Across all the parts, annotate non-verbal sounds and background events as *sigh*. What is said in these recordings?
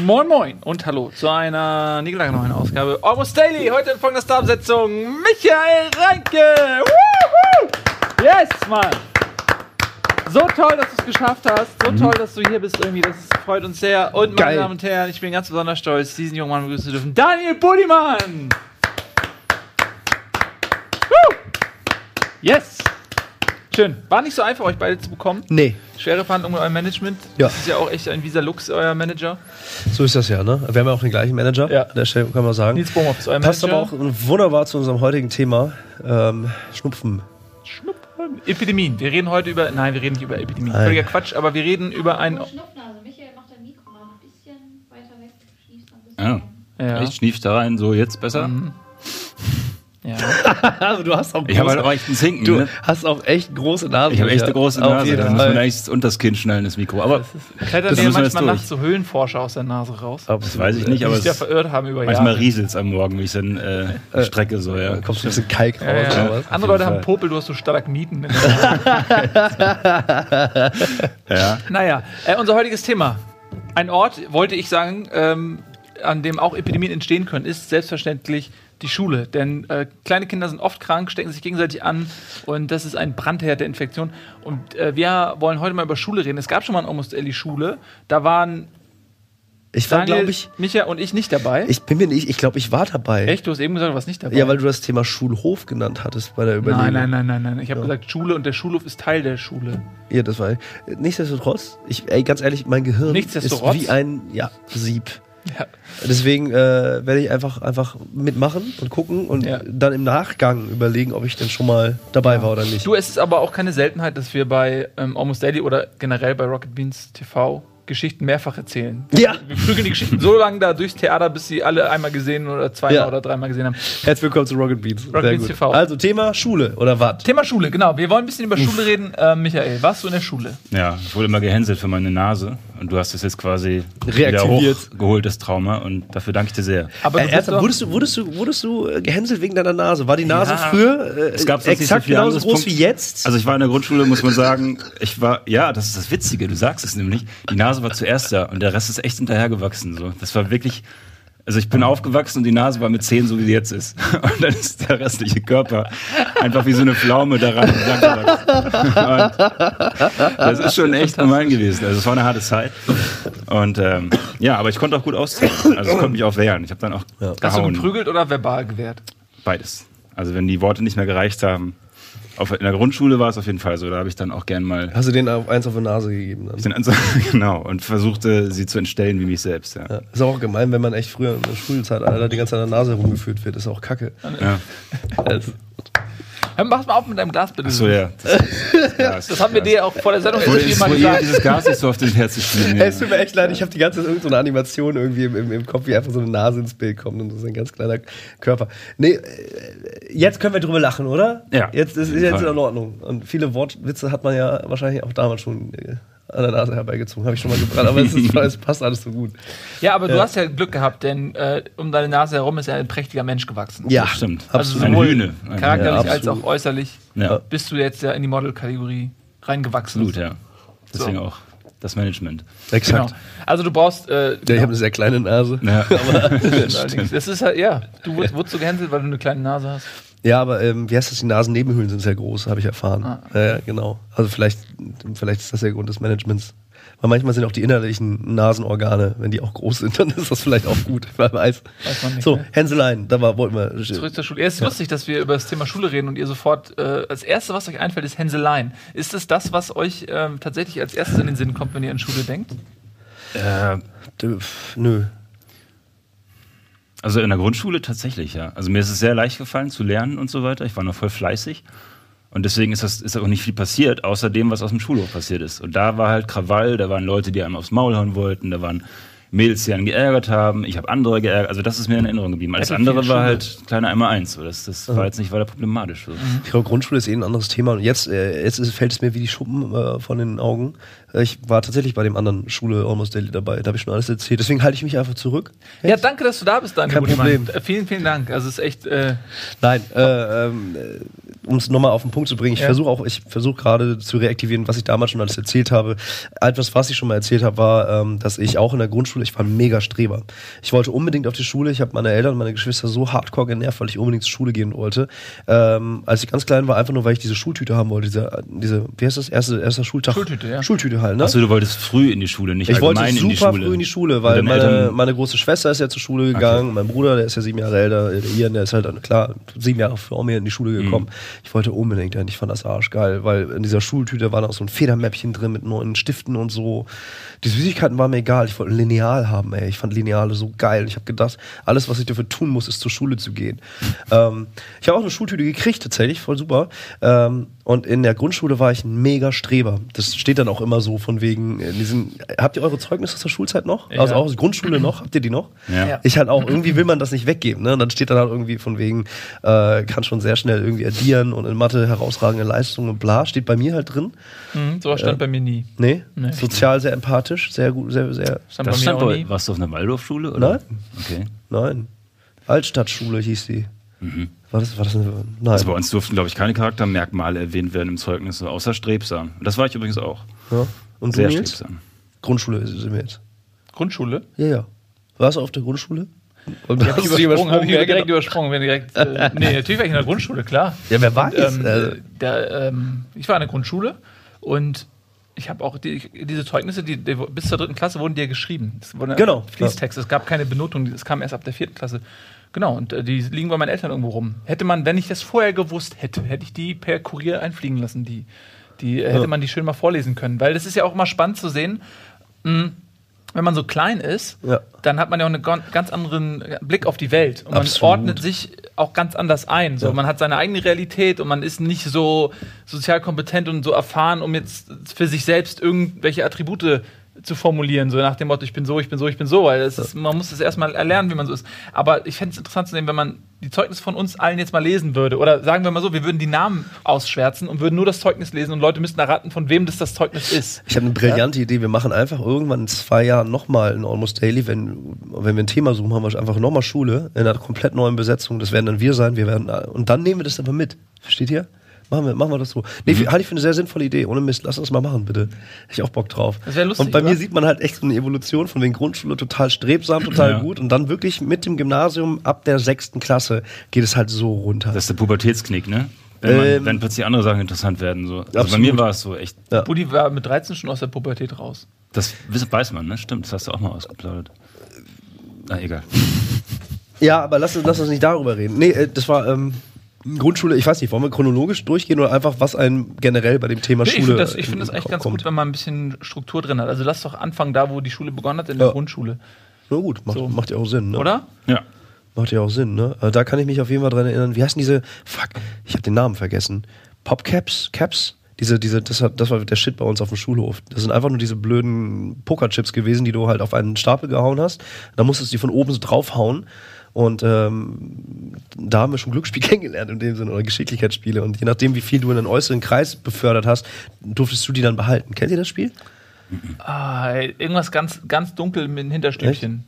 Moin Moin und hallo zu einer neuen Ausgabe Almost Daily. Heute in folgender Starbesetzung Michael Reinke. Woohoo! Yes, Mann. So toll, dass du es geschafft hast. So Mhm. toll, dass du hier bist irgendwie. Das freut uns sehr. Und meine Geil. Damen und Herren, ich bin ganz besonders stolz, diesen jungen Mann begrüßen zu dürfen. Daniel Budimann. Woo! Yes. Schön. War nicht so einfach, euch beide zu bekommen. Nee, Schwere Verhandlungen mit eurem Management. Ja. Das ist ja auch echt ein Visa Lux, euer Manager. so ist das ja, ne? Wir haben ja auch den gleichen Manager. Ja. An der Stelle kann man sagen. Nils Bohmhoff ist euer Passt Manager. aber auch wunderbar zu unserem heutigen Thema. Ähm, Schnupfen. Schnuppern. Epidemien. Wir reden heute über. Nein, wir reden nicht über Epidemien. Nein. Völliger Quatsch, aber wir reden über ein. Oh, Schnupfnase. Michael macht dein Mikro mal ein bisschen weiter weg. Schniefst noch ein Ja. Ja. Echt, schnief da rein, so jetzt besser? *laughs* ja. Also *laughs* du hast auch Ich habe halt auch echt einen Zinken. du Ne? hast auch echt große Nase. Ich habe echt eine große Nase. Da muss man echt unter das Kinn schnallen, das Mikro. Aber wir jetzt manchmal durch. nachts so Höhlenforscher aus der Nase raus. das weiß ich nicht, aber sich ja es, verirrt haben über manchmal rieselt es am Morgen, wie ich dann äh, strecke. So, ja. Da kommt so ein bisschen Kalk raus. Ja, ja. Andere Leute Fall. haben Popel, du hast so Stalagmiten. in der Nase. *laughs* ja. naja, äh, unser heutiges Thema. Ein Ort, wollte ich sagen, ähm, an dem auch Epidemien entstehen können, ist selbstverständlich die Schule. Denn äh, kleine Kinder sind oft krank, stecken sich gegenseitig an und das ist ein Brandherd der Infektion. Und äh, wir wollen heute mal über Schule reden. Es gab schon mal ein Almost Ellie Schule. Da waren Ich war, glaube ich, Micha und ich nicht dabei. ich bin mir nicht, ich glaube, ich war dabei. Echt? Du hast eben gesagt, du warst nicht dabei. Ja, weil du das Thema Schulhof genannt hattest bei der Überlegung. Nein, nein, nein, nein, nein. Ich habe gesagt Schule und der Schulhof ist Teil der Schule. Ja, das war. Nichtsdestotrotz, ich, ey, ganz ehrlich, mein Gehirn ist wie ein ja, Sieb. Ja. Deswegen äh, werde ich einfach, einfach mitmachen und gucken und Ja. dann im Nachgang überlegen, ob ich denn schon mal dabei war oder nicht. Du, es ist aber auch keine Seltenheit, dass wir bei ähm, Almost Daily oder generell bei Rocket Beans TV Geschichten mehrfach erzählen. Ja. Wir prügeln die Geschichten so lange da durchs Theater, bis sie alle einmal gesehen oder zweimal Ja. oder dreimal gesehen haben. Herzlich willkommen zu Rocket Beats. Rocket Sehr Beans gut. TV. Also Thema Schule oder was? Thema Schule, genau. Wir wollen ein bisschen über Schule reden. Äh, Michael, warst du in der Schule? ja, ich wurde immer gehänselt für meine Nase. Und du hast es jetzt quasi Reaktiviert. hochgeholt, das Trauma. Und dafür danke ich dir sehr. Aber Äh, doch- wurdest du, wurdest du, wurdest du äh, gehänselt wegen deiner Nase? War die Nase Ja. früher äh, Es gab sonst nicht so exakt viel genauso groß Punkt. wie jetzt? Also ich war in der Grundschule, muss man sagen, ich war, ja, das ist das Witzige, du sagst es nämlich, die Nase war zuerst da und der Rest ist echt hinterhergewachsen. So. Das war wirklich, also ich bin aufgewachsen und die Nase war mit 10 so wie sie jetzt ist. *laughs* Und dann ist der restliche Körper einfach wie so eine Pflaume daran das ist schon echt gemein gewesen. Also es war eine harte Zeit. Und ähm, ja, aber ich konnte auch gut auszählen. Also ich konnte mich auch wehren. Ich habe dann auch Hast du geprügelt oder verbal gewehrt? Beides. Also wenn die Worte nicht mehr gereicht haben. Auf, in der Grundschule war es auf jeden Fall so. Da habe ich dann auch gern mal Hast du den auf eins auf die Nase gegeben? Dann? den Ansatz, *laughs* genau, und versuchte sie zu entstellen wie mich selbst. Ja. Ja. Ist auch gemein, wenn man echt früher in der Schulzeit Alter, die ganze Zeit an der Nase rumgeführt wird. Ist auch kacke. Ja. *laughs* Hör, Mach mal auf mit deinem Glas, bitte. So, ja. *laughs* Das, das, Das haben wir dir auch vor der Sendung irgendwie mal gesagt. dieses Gas nicht so auf den Herz spielen. Es tut mir echt leid, ich habe die ganze Zeit irgendeine so eine Animation irgendwie im, im, im Kopf, wie einfach so eine Nase ins Bild kommt und so ein ganz kleiner Körper. Nee, äh, jetzt können wir drüber lachen, oder? Ja, Jetzt ist ist jetzt Fall. in Ordnung. Und viele Wortwitze hat man ja wahrscheinlich auch damals schon äh, an der Nase herbeigezogen, habe ich schon mal gebracht, aber es, ist, *laughs* es passt alles so gut. Ja, aber du hast ja Glück gehabt, denn äh, um deine Nase herum ist ja ein prächtiger Mensch gewachsen. Ja, stimmt. Also absolut. Sowohl Hühne. Charakterlich Ja, als auch äußerlich Ja, bist du jetzt ja in die Model-Kategorie reingewachsen. absolut, ja. Deswegen auch das Management. Genau. Exakt. Also du brauchst. Äh, Ja, ich habe eine sehr kleine Nase. Ja. *laughs* allerdings. *laughs* Das ist halt, ja, du wurdest, wurdest du gehänselt, weil du eine kleine Nase hast. Ja, aber ähm, wie heißt das? Die Nasennebenhöhlen sind sehr groß, habe ich erfahren. Ah. Ja, ja, genau. Also vielleicht, vielleicht ist das der Grund des Managements. Weil manchmal sind auch die innerlichen Nasenorgane, wenn die auch groß sind, *laughs* dann ist das vielleicht auch gut. Wer weiß. Weiß man nicht, so, ne? Hänselein, da war, wollten wir. Zurück zur Schule. Ja, es ist lustig, dass wir über das Thema Schule reden und ihr sofort, äh, als erstes, was euch einfällt, ist Hänseleien. Ist es das, was euch ähm, tatsächlich als erstes in den Sinn kommt, wenn ihr an Schule denkt? Äh, Nö. Also in der Grundschule tatsächlich, ja. Also mir ist es sehr leicht gefallen zu lernen und so weiter. Ich war noch voll fleißig. Und deswegen ist, das, ist auch nicht viel passiert, außer dem, was aus dem Schulhof passiert ist. Und da war halt Krawall, da waren Leute, die einem aufs Maul hauen wollten, da waren Mädels, die einen geärgert haben, ich habe andere geärgert. Also das ist mir in Erinnerung geblieben. Alles andere war halt kleiner einmal eins. So. Das, das war jetzt nicht weiter problematisch. So. Ich glaube, Grundschule ist eh ein anderes Thema. Und jetzt, äh, jetzt ist, fällt es mir wie die Schuppen äh, von den Augen. Äh, Ich war tatsächlich bei dem anderen Schule Almost Daily dabei. Da habe ich schon alles erzählt. Deswegen halte ich mich einfach zurück. Ja, danke, dass du da bist, Daniel. Kein. Problem. Äh, Vielen, vielen Dank. Also es ist echt. Äh, Nein, äh, ähm, um es nochmal auf den Punkt zu bringen, ich Ja. versuche auch, ich versuche gerade zu reaktivieren, was ich damals schon alles erzählt habe. Etwas, was ich schon mal erzählt habe, war, ähm, dass ich auch in der Grundschule, ich war ein mega Streber. Ich wollte unbedingt auf die Schule, ich habe meine Eltern und meine Geschwister so hardcore genervt, weil ich unbedingt zur Schule gehen wollte. Ähm, als ich ganz klein war, einfach nur, weil ich diese Schultüte haben wollte, diese, diese wie heißt das, erste, erster Schultag? Schultüte, ja. Schultüte halt, ne? Achso, du wolltest früh in die Schule, nicht Ich wollte allgemein in die super Schule. früh in die Schule, weil meine, meine große Schwester ist ja zur Schule gegangen, mein Bruder, der ist ja sieben Jahre älter, der Ian, der ist halt, klar, sieben Jahre vor mir in die Schule Mhm. Ich wollte unbedingt, dahin. ich fand das arschgeil, weil in dieser Schultüte war noch so ein Federmäppchen drin mit neuen Stiften und so. Die Süßigkeiten waren mir egal, ich wollte ein Lineal haben, ey. Ich fand Lineale so geil. Ich habe gedacht, alles, was ich dafür tun muss, ist zur Schule zu gehen. *laughs* ähm, ich habe auch eine Schultüte gekriegt, tatsächlich, voll super. Ähm, und in der Grundschule war ich ein mega Streber. Das steht dann auch immer so von wegen, äh, diesen, habt ihr eure Zeugnisse aus der Schulzeit noch? Ja. Also auch aus der Grundschule noch? Habt ihr die noch? Ja. Ja. Ich halt auch, irgendwie will man das nicht weggeben, ne? Und dann steht dann halt irgendwie von wegen, äh, kann schon sehr schnell irgendwie addieren und in Mathe herausragende Leistungen und bla, steht bei mir halt drin. mh, sowas stand bei mir nie. Nee, Nee. sozial sehr empathisch, sehr gut, sehr, sehr, Stand Das bei stand mir auch bei, nie. warst du auf einer Waldorfschule? Oder? Nein. Okay. nein. Altstadtschule hieß die. Mhm. War das, war das eine, nein. Also bei uns durften, glaube ich, keine Charaktermerkmale erwähnt werden im Zeugnis, außer strebsam. Das war ich übrigens auch. ja. Und du Sehr strebsam. Grundschule sind wir jetzt. Grundschule? Ja, ja. Warst du auf der Grundschule? Und Die hab ich übersprungen, habe ich direkt genau. übersprungen. Wenn direkt, äh, *laughs* nee, natürlich war ich in der Grundschule, klar. Ja, wer weiß? Ähm, Also- der, ähm, ich war in der Grundschule und ich habe auch die, diese Zeugnisse, die, die bis zur dritten Klasse wurden die ja geschrieben. Das wurden Genau, Fließtext. Es gab keine Benotung, das kam erst ab der vierten Klasse. Genau, und äh, die liegen bei meinen Eltern irgendwo rum. Hätte man, wenn ich das vorher gewusst hätte, hätte ich die per Kurier einfliegen lassen. Die, die äh, hätte Ja. man die schön mal vorlesen können. Weil das ist ja auch mal spannend zu sehen, mh, wenn man so klein ist, Ja. dann hat man ja auch einen ganz anderen Blick auf die Welt. Und man Absolut. ordnet sich auch ganz anders ein. So, Ja. Man hat seine eigene Realität und man ist nicht so sozial kompetent und so erfahren, um jetzt für sich selbst irgendwelche Attribute zu formulieren, so nach dem Motto, ich bin so, ich bin so, ich bin so, weil ist, man muss es erstmal erlernen, wie man so ist. Aber ich fände es interessant zu sehen, wenn man die Zeugnisse von uns allen jetzt mal lesen würde. Oder sagen wir mal so, wir würden die Namen ausschwärzen und würden nur das Zeugnis lesen und Leute müssten erraten, von wem das das Zeugnis ist. Ich habe eine brillante Idee. Wir machen einfach irgendwann in zwei Jahren nochmal in Almost Daily, wenn, wenn wir ein Thema suchen, haben wir einfach nochmal Schule in einer komplett neuen Besetzung. Das werden dann wir sein. Wir werden, und dann nehmen wir das einfach mit. Versteht ihr? Machen wir, machen wir das so. Nee, Mhm. halte ich für eine sehr sinnvolle Idee. Ohne Mist, lass uns mal machen, bitte. Hätte ich auch Bock drauf. Das wär lustig, und bei mir oder? sieht man halt echt so eine Evolution von wegen Grundschule total strebsam, total Ja. gut. Und dann wirklich mit dem Gymnasium ab der sechsten Klasse geht es halt so runter. Das ist der Pubertätsknick, ne? Wenn, man, Ähm, wenn plötzlich andere Sachen interessant werden. So. Also bei mir war es so echt. Ja. Buddy war mit 13 schon aus der Pubertät raus. Das weiß man, ne? Stimmt, das hast du auch mal ausgeplaudert. Na, egal. Ja, aber lass, uns- lass uns nicht darüber reden. Nee, äh, das war ähm, Grundschule, ich weiß nicht, wollen wir chronologisch durchgehen oder einfach, was einem generell bei dem Thema Nee, ich Schule finde das, ich in- find das echt ganz Kopf gut, wenn man ein bisschen Struktur drin hat. Also lass doch anfangen da, wo die Schule begonnen hat, in der Ja. Grundschule. Na gut, macht, So. macht ja auch Sinn, ne? Oder? Ja. Macht ja auch Sinn, ne? Äh, Da kann ich mich auf jeden Fall dran erinnern. Wie heißen diese, fuck, ich habe den Namen vergessen. Popcaps? Caps? Diese, diese, das, hat, das war der Shit bei uns auf dem Schulhof. Das sind einfach nur diese blöden Pokerchips gewesen, die du halt auf einen Stapel gehauen hast. Da musstest du die von oben so draufhauen. Und ähm, da haben wir schon Glücksspiel *laughs* kennengelernt in dem Sinne oder Geschicklichkeitsspiele. Und je nachdem, wie viel du in den äußeren Kreis befördert hast, durftest du die dann behalten. Kennt ihr das Spiel? Ah, irgendwas ganz, ganz dunkel mit einem Hinterstübchen.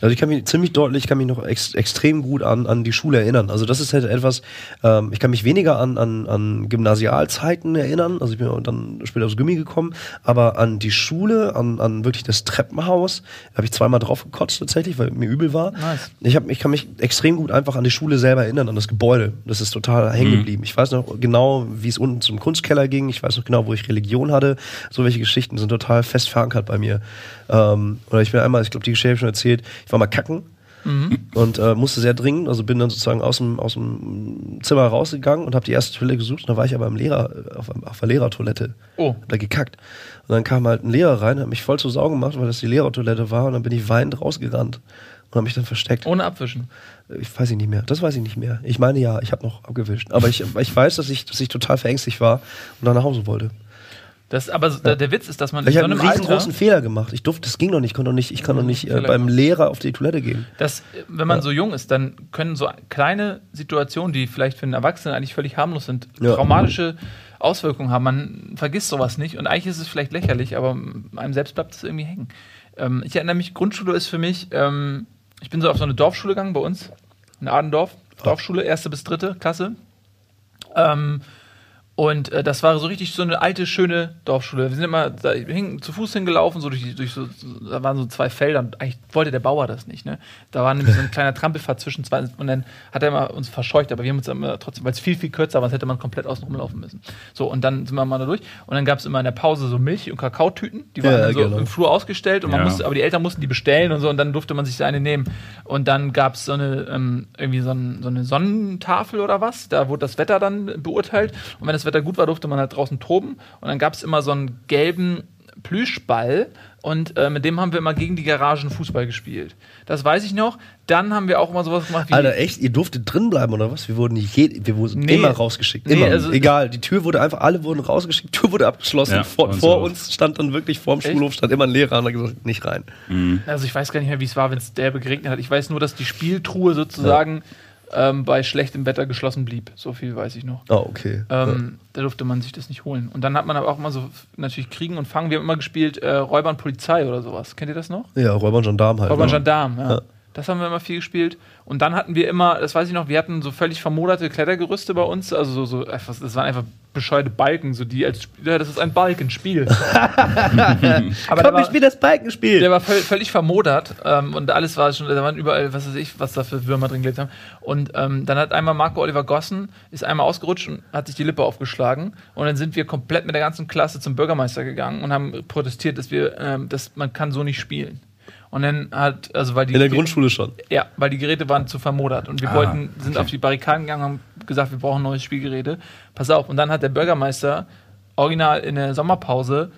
Also ich kann mich ziemlich deutlich, ich kann mich noch ex extrem gut an, an die Schule erinnern. Also das ist halt etwas, ähm, ich kann mich weniger an, an, an Gymnasialzeiten erinnern, also ich bin dann später aufs Gummi gekommen, aber an die Schule, an, an wirklich das Treppenhaus, da habe ich zweimal drauf gekotzt tatsächlich, weil mir übel war. Nice. Ich, hab, ich kann mich extrem gut einfach an die Schule selber erinnern, an das Gebäude. Das ist total hängen geblieben. Ich weiß noch genau, wie es unten zum Kunstkeller ging. Ich weiß noch genau, wo ich Religion hatte. So welche Geschichten sind total fest verankert bei mir. Ähm, oder ich bin einmal, ich glaube, die Geschichte habe ich schon erzählt, ich war mal kacken und äh, musste sehr dringend, also bin dann sozusagen aus dem, aus dem Zimmer rausgegangen und habe die erste Toilette gesucht. Und da war ich aber im Lehrer, auf, auf der Lehrertoilette. Oh. Hab da gekackt. Und dann kam halt ein Lehrer rein, hat mich voll zu Sorgen gemacht, weil das die Lehrertoilette war. Und dann bin ich weinend rausgerannt und habe mich dann versteckt. Ohne Abwischen. Ich weiß ich nicht mehr. Das weiß ich nicht mehr. Ich meine ja, ich habe noch abgewischt. Aber ich, ich weiß, dass ich, dass ich total verängstigt war und dann nach Hause wollte. Das, aber so- der, Witz ist, dass man Ich in habe so einen einem riesengroßen Alter, Fehler gemacht. Ich durfte, das ging doch nicht. Ich konnte doch nicht, ich kann doch nicht äh, beim. Lehrer auf die Toilette gehen. dass, äh, wenn man so jung ist, dann können so kleine Situationen, die vielleicht für einen Erwachsenen eigentlich völlig harmlos sind, Ja. traumatische Auswirkungen haben. Man vergisst sowas nicht und eigentlich ist es vielleicht lächerlich, aber einem selbst bleibt es irgendwie hängen. Ähm, ich erinnere mich, Grundschule ist für mich, ähm, ich bin so auf so eine Dorfschule gegangen bei uns, in Adendorf, Dorfschule, erste bis dritte Klasse. Ähm, und äh, das war so richtig so eine alte, schöne Dorfschule. Wir sind immer da, hingen zu Fuß hingelaufen, so durch, die- durch so, da waren so zwei Felder und eigentlich wollte der Bauer das nicht. Ne? Da war nämlich so ein *laughs* kleiner Trampelpfad zwischen zwei und dann hat er immer uns verscheucht, aber wir haben uns dann immer trotzdem, weil es viel, viel kürzer war, sonst hätte man komplett außen rumlaufen müssen. So, und dann sind wir mal da durch und dann gab es immer in der Pause so Milch- und Kakaotüten, die waren Ja, so genau. im Flur ausgestellt und man Ja. musste, aber die Eltern mussten die bestellen und so und dann durfte man sich eine nehmen. Und dann gab es so eine, ähm, irgendwie so, ein, so eine Sonnentafel oder was, da wurde das Wetter dann beurteilt und wenn das Wetter gut war, durfte man halt draußen toben und dann gab es immer so einen gelben Plüschball und äh, mit dem haben wir immer gegen die Garagen Fußball gespielt. Das weiß ich noch. Dann haben wir auch immer sowas gemacht wie Alter, echt? Ihr durftet drin bleiben oder was? Wir wurden, nicht je, wir wurden Nee. immer rausgeschickt. Nee, Immer. also- Egal. Die Tür wurde einfach, alle wurden rausgeschickt, *laughs* Tür wurde abgeschlossen. Ja, vor vor so. uns stand dann wirklich vorm Echt? Schulhof stand immer ein Lehrer und hat gesagt, nicht rein. Also ich weiß gar nicht mehr, wie es war, wenn es derbe geregnet hat. Ich weiß nur, dass die Spieltruhe sozusagen ähm, bei schlechtem Wetter geschlossen blieb. So viel weiß ich noch. Ah, okay. Ähm, Da durfte man sich das nicht holen. Und dann hat man aber auch mal so natürlich Kriegen und Fangen. Wir haben immer gespielt äh, Räuber und Polizei oder sowas. Kennt ihr das noch? ja. ja, Räuber und Gendarm halt. Räuber und ne? Gendarm, ja. Ja. Das haben wir immer viel gespielt. Und dann hatten wir immer, das weiß ich noch, wir hatten so völlig vermoderte Klettergerüste bei uns. Also so, so einfach, das waren einfach bescheuerte Balken, so die als Spiel- ja, das ist ein Balkenspiel. *laughs* aber Komm, war, ich spiel das Balkenspiel. der war völ völlig vermodert ähm, und alles war schon, da waren überall, was weiß ich, was da für Würmer drin gelebt haben. Und ähm, dann hat einmal Marco Oliver Gossen, ist einmal ausgerutscht und hat sich die Lippe aufgeschlagen. Und dann sind wir komplett mit der ganzen Klasse zum Bürgermeister gegangen und haben protestiert, dass wir, ähm, dass man kann so nicht spielen. Und dann hat, also weil die In der Grundschule schon. ja, weil die Geräte waren zu vermodert und wir Ah, wollten, sind okay. auf die Barrikaden gegangen und haben gesagt, wir brauchen neue Spielgeräte. Pass auf, und dann hat der Bürgermeister original in der Sommerpause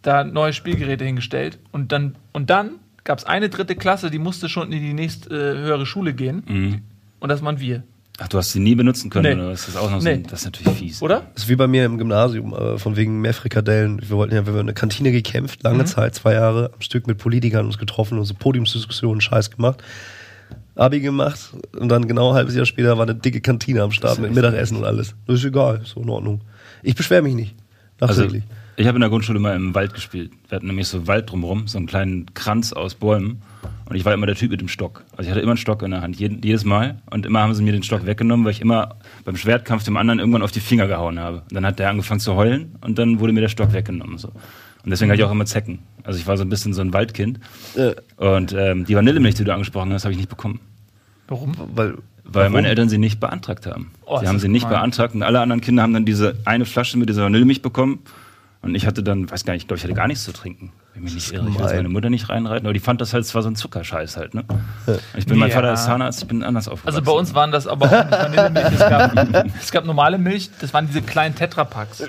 da neue Spielgeräte hingestellt und dann, und dann gab es eine dritte Klasse, die musste schon in die nächste äh, höhere Schule gehen Mhm. und das waren wir, Ach, du hast sie nie benutzen können, Nee. oder was? Das ist auch noch so Nee. das ist natürlich fies. oder? Das ist wie bei mir im Gymnasium, äh, von wegen mehr Frikadellen. Wir wollten ja, wir haben in der Kantine gekämpft, lange Zeit, zwei Jahre am Stück mit Politikern uns getroffen und so Podiumsdiskussionen, Scheiß gemacht. Abi gemacht und dann genau ein halbes Jahr später war eine dicke Kantine am Start mit Mittagessen und alles. Das ist egal, ist so in Ordnung. Ich beschwere mich nicht. Also, Nachträglich. ich habe in der Grundschule mal im Wald gespielt. Wir hatten nämlich so Wald drumherum, so einen kleinen Kranz aus Bäumen. Und ich war immer der Typ mit dem Stock. Also ich hatte immer einen Stock in der Hand, jedes Mal. Und immer haben sie mir den Stock weggenommen, weil ich immer beim Schwertkampf dem anderen irgendwann auf die Finger gehauen habe. Und dann hat der angefangen zu heulen und dann wurde mir der Stock weggenommen. So. Und deswegen hatte ich auch immer Zecken. Also ich war so ein bisschen so ein Waldkind. Äh, Und ähm, die Vanillemilch, die du angesprochen hast, habe ich nicht bekommen. Warum? weil, Weil Warum? meine Eltern sie nicht beantragt haben. Oh, sie haben sie nicht gemein. beantragt und alle anderen Kinder haben dann diese eine Flasche mit dieser Vanillemilch bekommen. Und ich hatte dann, weiß gar nicht, ich glaube, ich hatte gar nichts zu trinken. Wenn mich nicht irre, ich will meine Mutter nicht reinreiten, aber die fand das halt, es war so ein Zuckerscheiß halt, ne? Ich bin, mein Ja. Vater ist Zahnarzt, ich bin anders aufgewachsen. Also bei uns waren das aber auch nicht Vanillemilch. Es gab, es gab normale Milch, das waren diese kleinen Tetrapacks.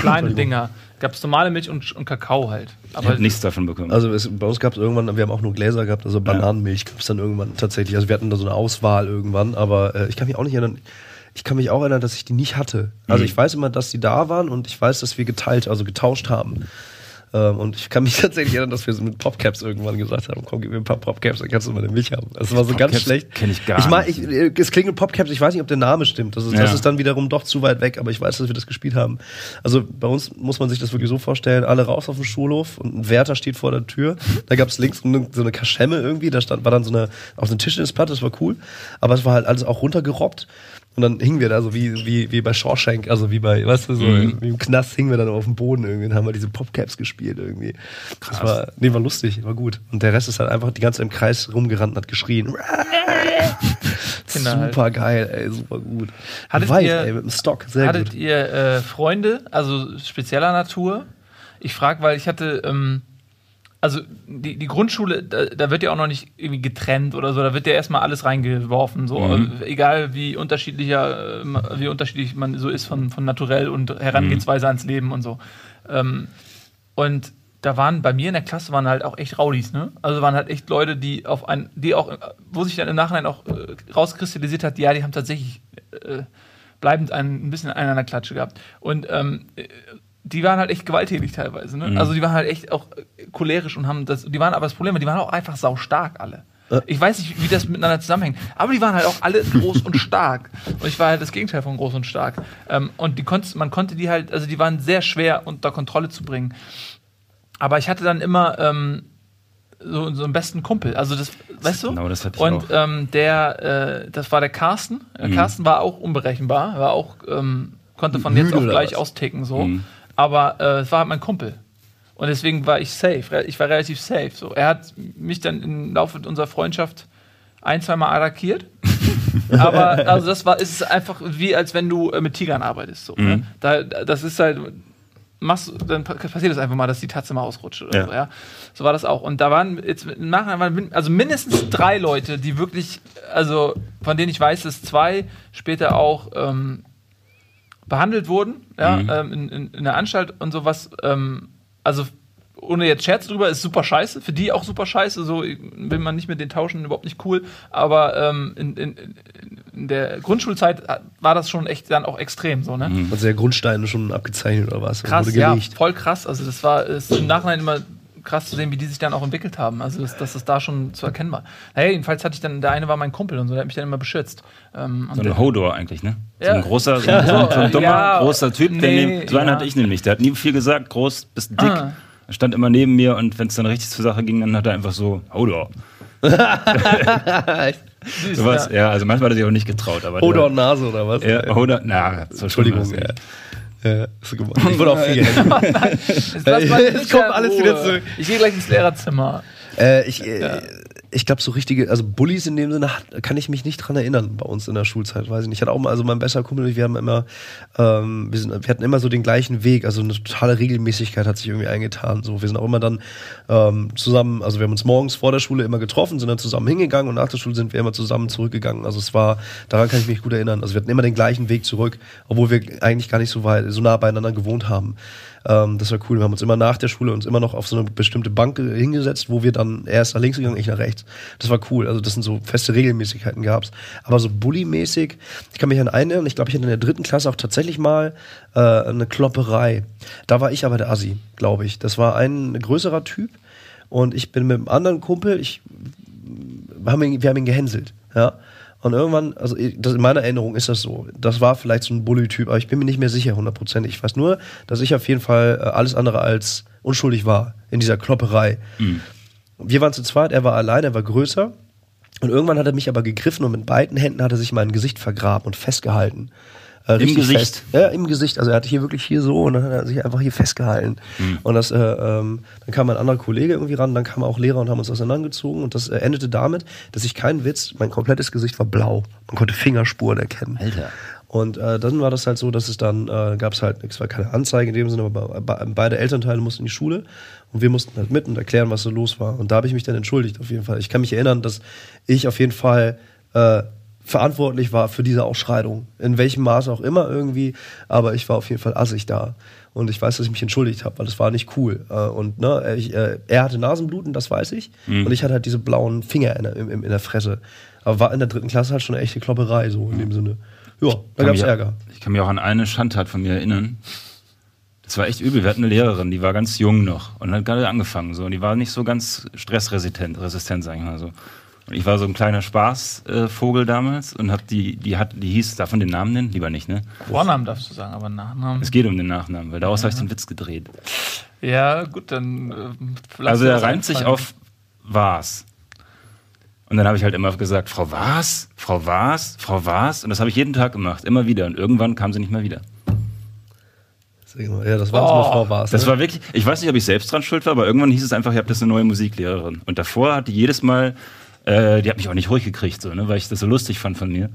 Kleine Dinger. Gab es normale Milch und, und Kakao halt. ich Aber habe nichts davon bekommen. Also es, bei uns gab es irgendwann, wir haben auch nur Gläser gehabt, also Bananenmilch gab es dann irgendwann tatsächlich. Also wir hatten da so eine Auswahl irgendwann, aber äh, ich kann mich auch nicht erinnern. Ich kann mich auch erinnern, dass ich die nicht hatte. Also ich weiß immer, dass die da waren und ich weiß, dass wir geteilt, also getauscht haben. Ähm, und ich kann mich *laughs* tatsächlich erinnern, dass wir so mit Popcaps irgendwann gesagt haben, komm, gib mir ein paar Popcaps, dann kannst du meine Milch haben. Das war so ganz schlecht. kenn ich gar ich mein, nicht. ich, äh, Es klingt mit Popcaps, ich weiß nicht, ob der Name stimmt. Das ist, das Ja. ist dann wiederum doch zu weit weg, aber ich weiß, dass wir das gespielt haben. Also bei uns muss man sich das wirklich so vorstellen, alle raus auf den Schulhof und ein Wärter steht vor der Tür. Da gab es links so eine- so eine Kaschemme irgendwie, da stand, war dann so eine, auf so eine Tischtennisplatte, das war cool. Aber es war halt alles auch runtergerobbt. Und dann hingen wir da so wie, wie, wie bei Shawshank, also wie bei, weißt du, so Mhm. wie im Knast hingen wir dann auf dem Boden irgendwie und haben wir diese Popcaps gespielt irgendwie. Das war, nee, war lustig, war gut. Und der Rest ist halt einfach die ganze Zeit im Kreis rumgerannt und hat geschrien. Halt. *laughs* super geil, ey, super gut. Hattet Weit, ihr- ey, mit dem Stock, sehr Hattet gut. ihr äh, Freunde, also spezieller Natur? Ich frage, weil ich hatte, ähm, also die, die Grundschule, da, da wird ja auch noch nicht irgendwie getrennt oder so, da wird ja erstmal alles reingeworfen, so Mhm. egal wie unterschiedlicher, wie unterschiedlich man so ist von, von naturell und Herangehensweise ans Leben und so. Ähm, und da waren bei mir in der Klasse waren halt auch echt Rowdies, ne? Also waren halt echt Leute, die auf ein, die auch, wo sich dann im Nachhinein auch äh, rauskristallisiert hat, ja, die haben tatsächlich äh, bleibend ein, ein bisschen einen an der Klatsche gehabt. Und ähm, äh, die waren halt echt gewalttätig teilweise. Ne? Mhm. Also die waren halt echt auch cholerisch und haben das. Die waren aber das Problem, die waren auch einfach saustark alle. Äh. Ich weiß nicht, wie das miteinander zusammenhängt, aber die waren halt auch alle groß und stark. Und ich war halt das Gegenteil von groß und stark. Ähm, und die konntest, man konnte die halt, also die waren sehr schwer unter Kontrolle zu bringen. Aber ich hatte dann immer ähm, so, so einen besten Kumpel. Also das, weißt du? Genau, das hatte ich Und auch. ähm, der, äh, das war der Carsten. Äh, Mhm. Carsten war auch unberechenbar, war auch, ähm, konnte von Müde jetzt auf gleich was? austicken so. Mhm. Aber äh, es war halt mein Kumpel. Und deswegen war ich safe. Ich war relativ safe. So. Er hat mich dann im Laufe unserer Freundschaft ein, zweimal attackiert. *laughs* Aber also das war, ist einfach wie, als wenn du äh, mit Tigern arbeitest. So, ne? Mhm. da, das ist halt, machst, dann pa- passiert es einfach mal, dass die Tatze mal ausrutscht oder Ja. so, ja. So war das auch. Und da waren jetzt im Nachhinein waren also mindestens drei Leute, die wirklich, also von denen ich weiß, dass zwei später auch ähm, behandelt wurden, ja, Mhm. ähm, in, in, in der Anstalt und sowas. Ähm, also ohne jetzt Scherz drüber, ist super scheiße. Für die auch super scheiße. So will man nicht mit denen tauschen, überhaupt nicht cool. Aber ähm, in, in, in der Grundschulzeit war das schon echt dann auch extrem so, ne? Also der Grundstein schon abgezeichnet oder was? Krass, Wurde ja, voll krass. Also das war ist im Nachhinein immer krass zu sehen, wie die sich dann auch entwickelt haben. Also dass, das da schon zu erkennen war. Naja, jedenfalls hatte ich dann, der eine war mein Kumpel und so, der hat mich dann immer beschützt. Ähm, und So ein Hodor eigentlich, ne? So Ja. ein großer, so *laughs* ein, so ein, so ein so, dummer, ja, großer Typ. Nee, neben, so einen ja. hatte ich nämlich. Der hat nie viel gesagt, groß, bisschen dick. Ah. Er stand immer neben mir und wenn es dann richtig zur Sache ging, dann hat er einfach so, Hodor. *laughs* Süß, Sowas, ja. ja. also manchmal hat er sich auch nicht getraut. Aber Oder der, Nase oder was? ja, Hodor, na, so Entschuldigung, ja. Ja, so gemein. Ich wurde auch viel *laughs* gehängt. *laughs* Jetzt kommt alles wieder zurück. Ich gehe gleich ins Lehrerzimmer. Äh, ich äh, ich glaube, so richtige, also Bullies in dem Sinne kann ich mich nicht dran erinnern bei uns in der Schulzeit, weiß ich nicht. Ich hatte auch mal, also mein bester Kumpel, wir haben immer, ähm, wir, sind, wir hatten immer so den gleichen Weg, also eine totale Regelmäßigkeit hat sich irgendwie eingetan. So, wir sind auch immer dann ähm, zusammen, also wir haben uns morgens vor der Schule immer getroffen, sind dann zusammen hingegangen und nach der Schule sind wir immer zusammen zurückgegangen. Also es war, daran kann ich mich gut erinnern. Also wir hatten immer den gleichen Weg zurück, obwohl wir eigentlich gar nicht so weit, so nah beieinander gewohnt haben. Ähm, das war cool. Wir haben uns immer nach der Schule uns immer noch auf so eine bestimmte Bank äh, hingesetzt, wo wir dann er ist nach links gegangen, ich nach rechts. Das war cool. Also das sind so feste Regelmäßigkeiten gab's. Aber so Bully-mäßig, ich kann mich an einen erinnern, ich glaube, ich hatte in der dritten Klasse auch tatsächlich mal äh, eine Klopperei. Da war ich aber der Assi, glaube ich. Das war ein größerer Typ und ich bin mit einem anderen Kumpel, ich wir haben ihn, wir haben ihn gehänselt, ja. Und irgendwann, also das, in meiner Erinnerung ist das so. Das war vielleicht so ein Bully-Typ, aber ich bin mir nicht mehr sicher, hundertprozentig. Ich weiß nur, dass ich auf jeden Fall äh, alles andere als unschuldig war in dieser Klopperei. Wir waren zu zweit, er war allein, er war größer. Und irgendwann hat er mich aber gegriffen und mit beiden Händen hat er sich mein Gesicht vergraben und festgehalten. Äh, richtig Gesicht? Fest. Ja, im Gesicht. Also er hatte hier wirklich hier so und dann hat er sich einfach hier festgehalten. Und das, äh, ähm, dann kam ein anderer Kollege irgendwie ran, dann kamen auch Lehrer und haben uns auseinandergezogen und das äh, endete damit, dass ich keinen Witz, mein komplettes Gesicht war blau. Man konnte Fingerspuren erkennen. Alter. Und äh, dann war das halt so, dass es dann, äh, gab es halt, es war keine Anzeige in dem Sinne, aber be be beide Elternteile mussten in die Schule und wir mussten halt mit und erklären, was so los war. Und da habe ich mich dann entschuldigt, auf jeden Fall. Ich kann mich erinnern, dass ich auf jeden Fall äh, verantwortlich war für diese Ausschreitung. In welchem Maße auch immer irgendwie, aber ich war auf jeden Fall assig da. Und ich weiß, dass ich mich entschuldigt habe, weil das war nicht cool. Äh, und ne, ich, äh, er hatte Nasenbluten, das weiß ich. Mhm. Und ich hatte halt diese blauen Finger in der, in, in der Fresse. Aber war in der dritten Klasse halt schon eine echte Klopperei, so in dem Sinne. Ja, da gab's mich- Ärger. Ich kann mich auch an eine Schandtat von mir erinnern. Das war echt übel. Wir hatten eine Lehrerin, die war ganz jung noch und hat gerade angefangen. So. Und die war nicht so ganz stressresistent, resistent, sag ich mal so. Und ich war so ein kleiner Spaßvogel äh, damals und hab die, die hat, die hieß, darf man den Namen nennen? Lieber nicht, ne? Vornamen darfst du sagen, aber Nachnamen. Es geht um den Nachnamen, weil daraus habe ich den Witz gedreht. Ja, gut, dann. Äh, Also er reimt sich auf was. Und dann habe ich halt immer gesagt, Frau was, Frau was, Frau was. Und das habe ich jeden Tag gemacht, immer wieder. Und irgendwann kam sie nicht mehr wieder. Ja, das war Oh, mal Frau Bars. Das ne? war wirklich, ich weiß nicht, ob ich selbst dran schuld war, aber irgendwann hieß es einfach, ihr habt jetzt eine neue Musiklehrerin. Und davor hat die jedes Mal, äh, die hat mich auch nicht ruhig gekriegt, so, ne, weil ich das so lustig fand von mir.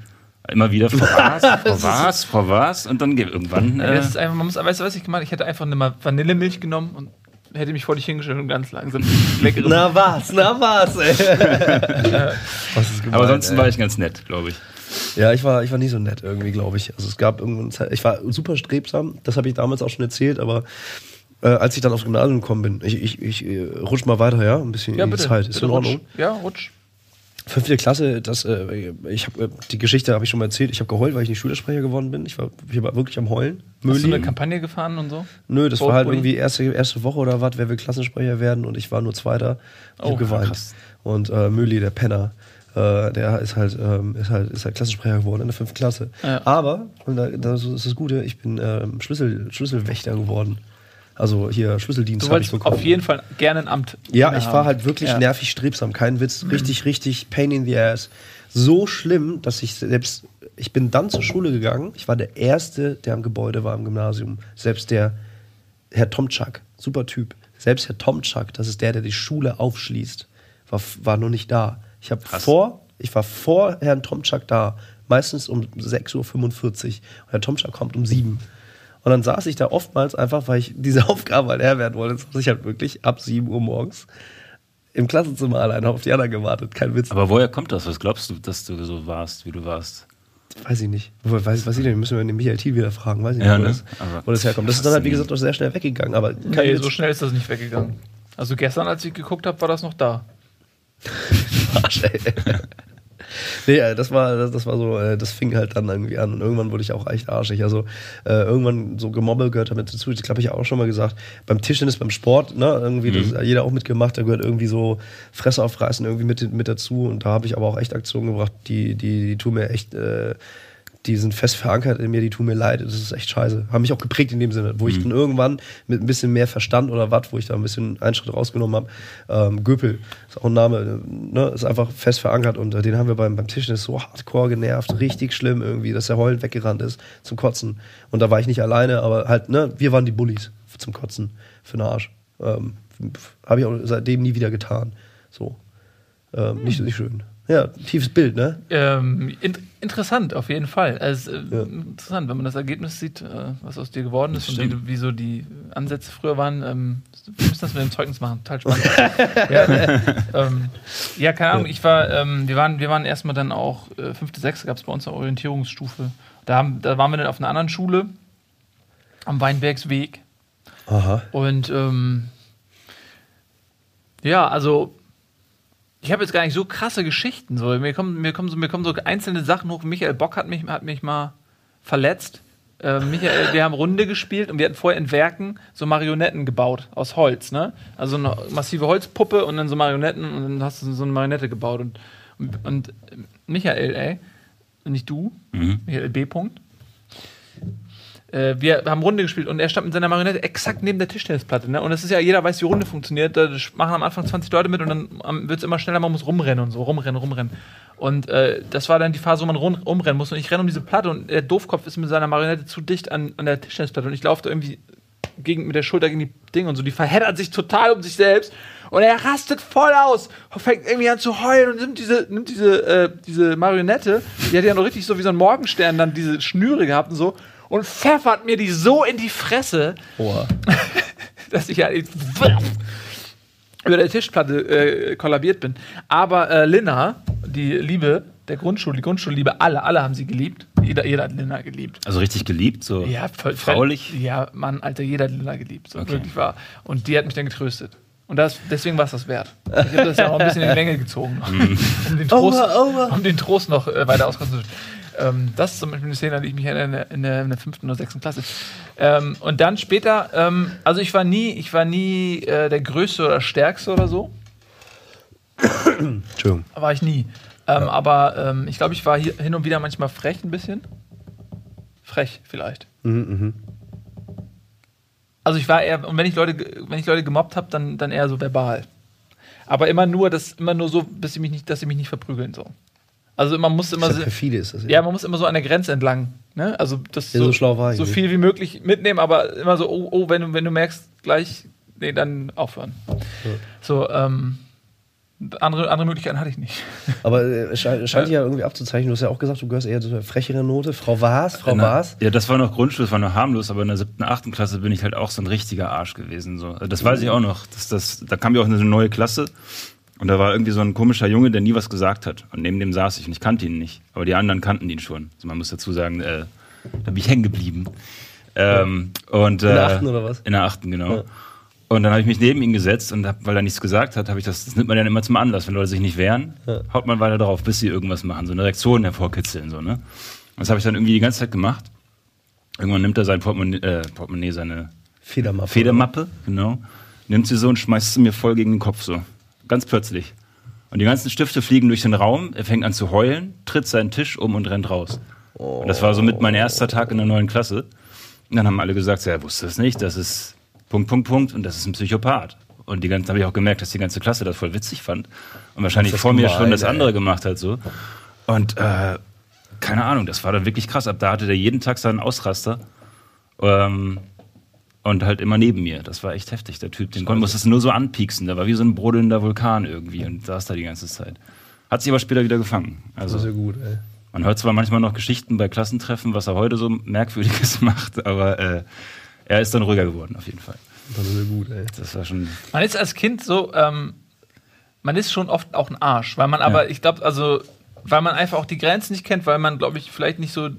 Immer wieder, Frau *laughs* was, Frau was, Frau was. Und dann geht irgendwann. Ja, Äh, das ist einfach, man muss, weißt du, was ich gemacht habe? Ich hätte einfach eine mal Vanillemilch genommen und hätte mich vor dich hingestellt und ganz langsam *laughs* leckere. Na was, na was, ey. *laughs* was ist gemein, aber ansonsten ey. war ich ganz nett, glaube ich. Ja, ich war, ich war nie so nett irgendwie, glaube ich. Also es gab irgendeine Zeit, ich war super strebsam, das habe ich damals auch schon erzählt, aber äh, als ich dann aufs Gymnasium gekommen bin, ich, ich, ich äh, rutsch mal weiter, ja, ein bisschen ja, in die bitte. Zeit, ist bitte in Ordnung. Rutsch. Ja, rutsch. Fünfte Klasse, das, äh, ich habe äh, die Geschichte habe ich schon mal erzählt. Ich habe geheult, weil ich nicht Schülersprecher geworden bin. Ich war, ich war wirklich am Heulen. Hast du Möli. eine Kampagne gefahren und so? Nö, das war halt irgendwie erste, erste Woche oder was, wer will Klassensprecher werden und ich war nur Zweiter. Ich Oh, hab geweint. krass. Und äh, Möli, der Penner, äh, der ist halt, ähm, ist halt, ist halt Klassensprecher geworden in der fünften Klasse. Ja. Aber, und da, das ist das Gute, ich bin ähm, Schlüssel, Schlüsselwächter geworden. Also hier Schlüsseldienst Du habe ich wolltest bekommen. auf jeden Fall gerne ein Amt. Ja, ich war halt wirklich Ja. nervig strebsam, kein Witz, richtig, richtig pain in the ass. So schlimm, dass ich selbst, ich bin dann zur Schule gegangen, ich war der Erste, der am Gebäude war im Gymnasium. Selbst der Herr Tomczak, super Typ, selbst Herr Tomczak, das ist der, der die Schule aufschließt, war, war noch nicht da. Ich habe vor, ich war vor Herrn Tomczak da, meistens um 6.45 Uhr und Herr Tomczak kommt um 7 und dann saß ich da oftmals einfach, weil ich diese *laughs* Aufgabe halt werden wollte, saß ich halt wirklich ab 7 Uhr morgens im Klassenzimmer alleine auf die anderen gewartet. Kein Witz. Aber woher kommt das? Was glaubst du, dass du so warst, wie du warst? weiß ich nicht. Weiß, weiß ich nicht, müssen wir den Michael Thiel wieder fragen. Weiß ich nicht, Ja, wo, ne? das, wo das herkommt. Das ist dann halt, wie gesagt, auch sehr schnell weggegangen. Aber Nee, so schnell ist das nicht weggegangen. Also gestern, als ich geguckt habe, war das noch da. *laughs* Arsch, ey. Nee, äh, das war, das, das war so, äh, das fing halt dann irgendwie an und irgendwann wurde ich auch echt arschig. Also äh, irgendwann so Gemobbel gehört damit dazu. Ich glaube, ich auch schon mal gesagt. Beim Tischtennis, beim Sport, ne, irgendwie, das hat jeder auch mitgemacht, da gehört irgendwie so Fresse aufreißen irgendwie mit, mit dazu. Und da habe ich aber auch echt Aktionen gebracht, die, die, die tun mir echt, äh, die sind fest verankert in mir, die tun mir leid. Das ist echt scheiße. Haben mich auch geprägt in dem Sinne, wo ich dann irgendwann mit ein bisschen mehr Verstand oder was, wo ich da ein bisschen einen Schritt rausgenommen habe. Ähm, Göpel ist auch ein Name, ne, ist einfach fest verankert und äh, den haben wir beim, beim Tischtennis so hardcore genervt, richtig schlimm irgendwie, dass er heulend weggerannt ist zum Kotzen. Und da war ich nicht alleine, aber halt, ne, wir waren die Bullies zum Kotzen für den Arsch. Ähm, habe ich auch seitdem nie wieder getan. So. Ähm, nicht, nicht schön. Ja, tiefes Bild, ne? Ähm, in, interessant, auf jeden Fall. Also, äh, Ja. Interessant, wenn man das Ergebnis sieht, äh, was aus dir geworden ist und wie, wie so die Ansätze früher waren. Ähm, wir müssen das mit dem Zeugnis machen, total spannend. *laughs* ja, ähm, ja, keine Ahnung, ich war, ähm, wir waren, wir waren erstmal dann auch, äh, fünfte, sechste gab es bei uns eine Orientierungsstufe. Da, haben, da waren wir dann auf einer anderen Schule am Weinbergsweg. Aha. Und ähm, ja, also ich habe jetzt gar nicht so krasse Geschichten. So. Mir, kommen, mir, kommen so, mir kommen so einzelne Sachen hoch. Michael Bock hat mich, hat mich mal verletzt. Äh, Michael, wir haben Runde gespielt und wir hatten vorher in Werken so Marionetten gebaut aus Holz, ne? Also eine massive Holzpuppe und dann so Marionetten und dann hast du so eine Marionette gebaut. Und, und, und Michael, ey, nicht du, Mhm. Michael B. Punkt, äh, wir haben Runde gespielt und er stand mit seiner Marionette exakt neben der Tischtennisplatte. Ne? Und das ist ja, jeder weiß, wie Runde funktioniert. Da machen am Anfang 20 Leute mit und dann wird es immer schneller, man muss rumrennen und so, rumrennen, rumrennen. Und äh, das war dann die Phase, wo man rum, rumrennen muss. Und ich renne um diese Platte und der Doofkopf ist mit seiner Marionette zu dicht an, an der Tischtennisplatte. Und ich laufe da irgendwie gegen, mit der Schulter gegen die Dinge und so. Die verheddert sich total um sich selbst. Und er rastet voll aus, fängt irgendwie an zu heulen und nimmt diese, nimmt diese, äh, diese Marionette, die hat ja noch richtig so wie so ein Morgenstern dann diese Schnüre gehabt und so, und pfeffert mir die so in die Fresse, Oha. *laughs* dass ich ja über der Tischplatte äh, kollabiert bin. Aber äh, Linna, die Liebe der Grundschule, die Grundschulliebe, alle, alle haben sie geliebt. Jeder, jeder hat Linna geliebt. Also richtig geliebt, so Ja, voll, fraulich. Ja, Mann, Alter, jeder hat Lilla geliebt. So Okay. wirklich war. Und die hat mich dann getröstet. Und das, deswegen war es das wert. Ich habe das ja auch ein bisschen in die Länge gezogen, *laughs* Mhm. *laughs* um, den Trost, um den Trost noch äh, weiter auszuführen. Ähm, das ist zum Beispiel eine Szene, an die ich mich erinnere in der, in der, fünften oder sechsten Klasse. Ähm, und dann später, ähm, also ich war nie, ich war nie äh, der Größte oder Stärkste oder so. Entschuldigung. War ich nie. Ähm, Aber ähm, ich glaube, ich war hier hin und wieder manchmal frech ein bisschen. Frech vielleicht. Mhm, mhm. Also ich war eher, und wenn ich Leute, wenn ich Leute gemobbt habe, dann, dann eher so verbal. Aber immer nur, das, immer nur so, bis sie mich nicht, dass sie mich nicht verprügeln so. Also man muss immer so, ja perfide ist das ja, man muss immer so an der Grenze entlang. Ne? Also das Ja, so schlau war ich so nicht. viel wie möglich mitnehmen, aber immer so, oh, oh wenn du, wenn du merkst, gleich, nee, dann aufhören. So, ähm, andere, andere Möglichkeiten hatte ich nicht. *laughs* Aber äh, es scheint, scheint dich ja irgendwie abzuzeichnen. Du hast ja auch gesagt, du gehörst eher zu einer frecheren Note. Frau Waas, Frau Waas. Ja, das war noch Grundschule, das war noch harmlos, aber in der siebten, achten Klasse bin ich halt auch so ein richtiger Arsch gewesen. So. Also Das weiß ich auch noch. Das, das, da kam ja auch eine neue Klasse und da war irgendwie so ein komischer Junge, der nie was gesagt hat. Und neben dem saß ich und ich kannte ihn nicht. Aber die anderen kannten ihn schon. Also man muss dazu sagen, äh, da bin ich hängen geblieben. Ähm, und, In der äh, achten oder was? In der achten, genau. Ja. Und dann habe ich mich neben ihn gesetzt und hab, weil er nichts gesagt hat, habe ich das, das nimmt man dann immer zum Anlass. Wenn Leute sich nicht wehren, Ja. haut man weiter drauf, bis sie irgendwas machen, so eine Reaktion hervorkitzeln. So, ne? Das habe ich dann irgendwie die ganze Zeit gemacht. Irgendwann nimmt er sein Portemonnaie, äh, Portemonnaie seine Federmappe. Federmappe, genau, nimmt sie so und schmeißt sie mir voll gegen den Kopf, so. Ganz plötzlich. Und die ganzen Stifte fliegen durch den Raum, er fängt an zu heulen, tritt seinen Tisch um und rennt raus. Und das war somit mein erster Tag in der neuen Klasse. Und dann haben alle gesagt, so, er wusste es nicht, das ist Punkt, Punkt, Punkt und das ist ein Psychopath. Und die ganze, habe ich auch gemerkt, dass die ganze Klasse das voll witzig fand. Und wahrscheinlich vor mir schon das ey. andere gemacht hat, so. Und, äh, keine Ahnung, das war dann wirklich krass. Ab da hatte der jeden Tag seinen Ausraster. Ähm, und halt immer neben mir. Das war echt heftig, der Typ. Den konnte musste es nur so anpieksen. Der war wie so ein brodelnder Vulkan irgendwie und saß da die ganze Zeit. Hat sich aber später wieder gefangen. Das ist ja Also gut, ey. man hört zwar manchmal noch Geschichten bei Klassentreffen, was er heute so Merkwürdiges *laughs* macht, aber äh, er ist dann ruhiger geworden auf jeden Fall. Das ist ja gut, ey. Das war schon. Man ist als Kind so, ähm, man ist schon oft auch ein Arsch, weil man aber, Ja. ich glaube, also, weil man einfach auch die Grenzen nicht kennt, weil man, glaube ich, vielleicht nicht so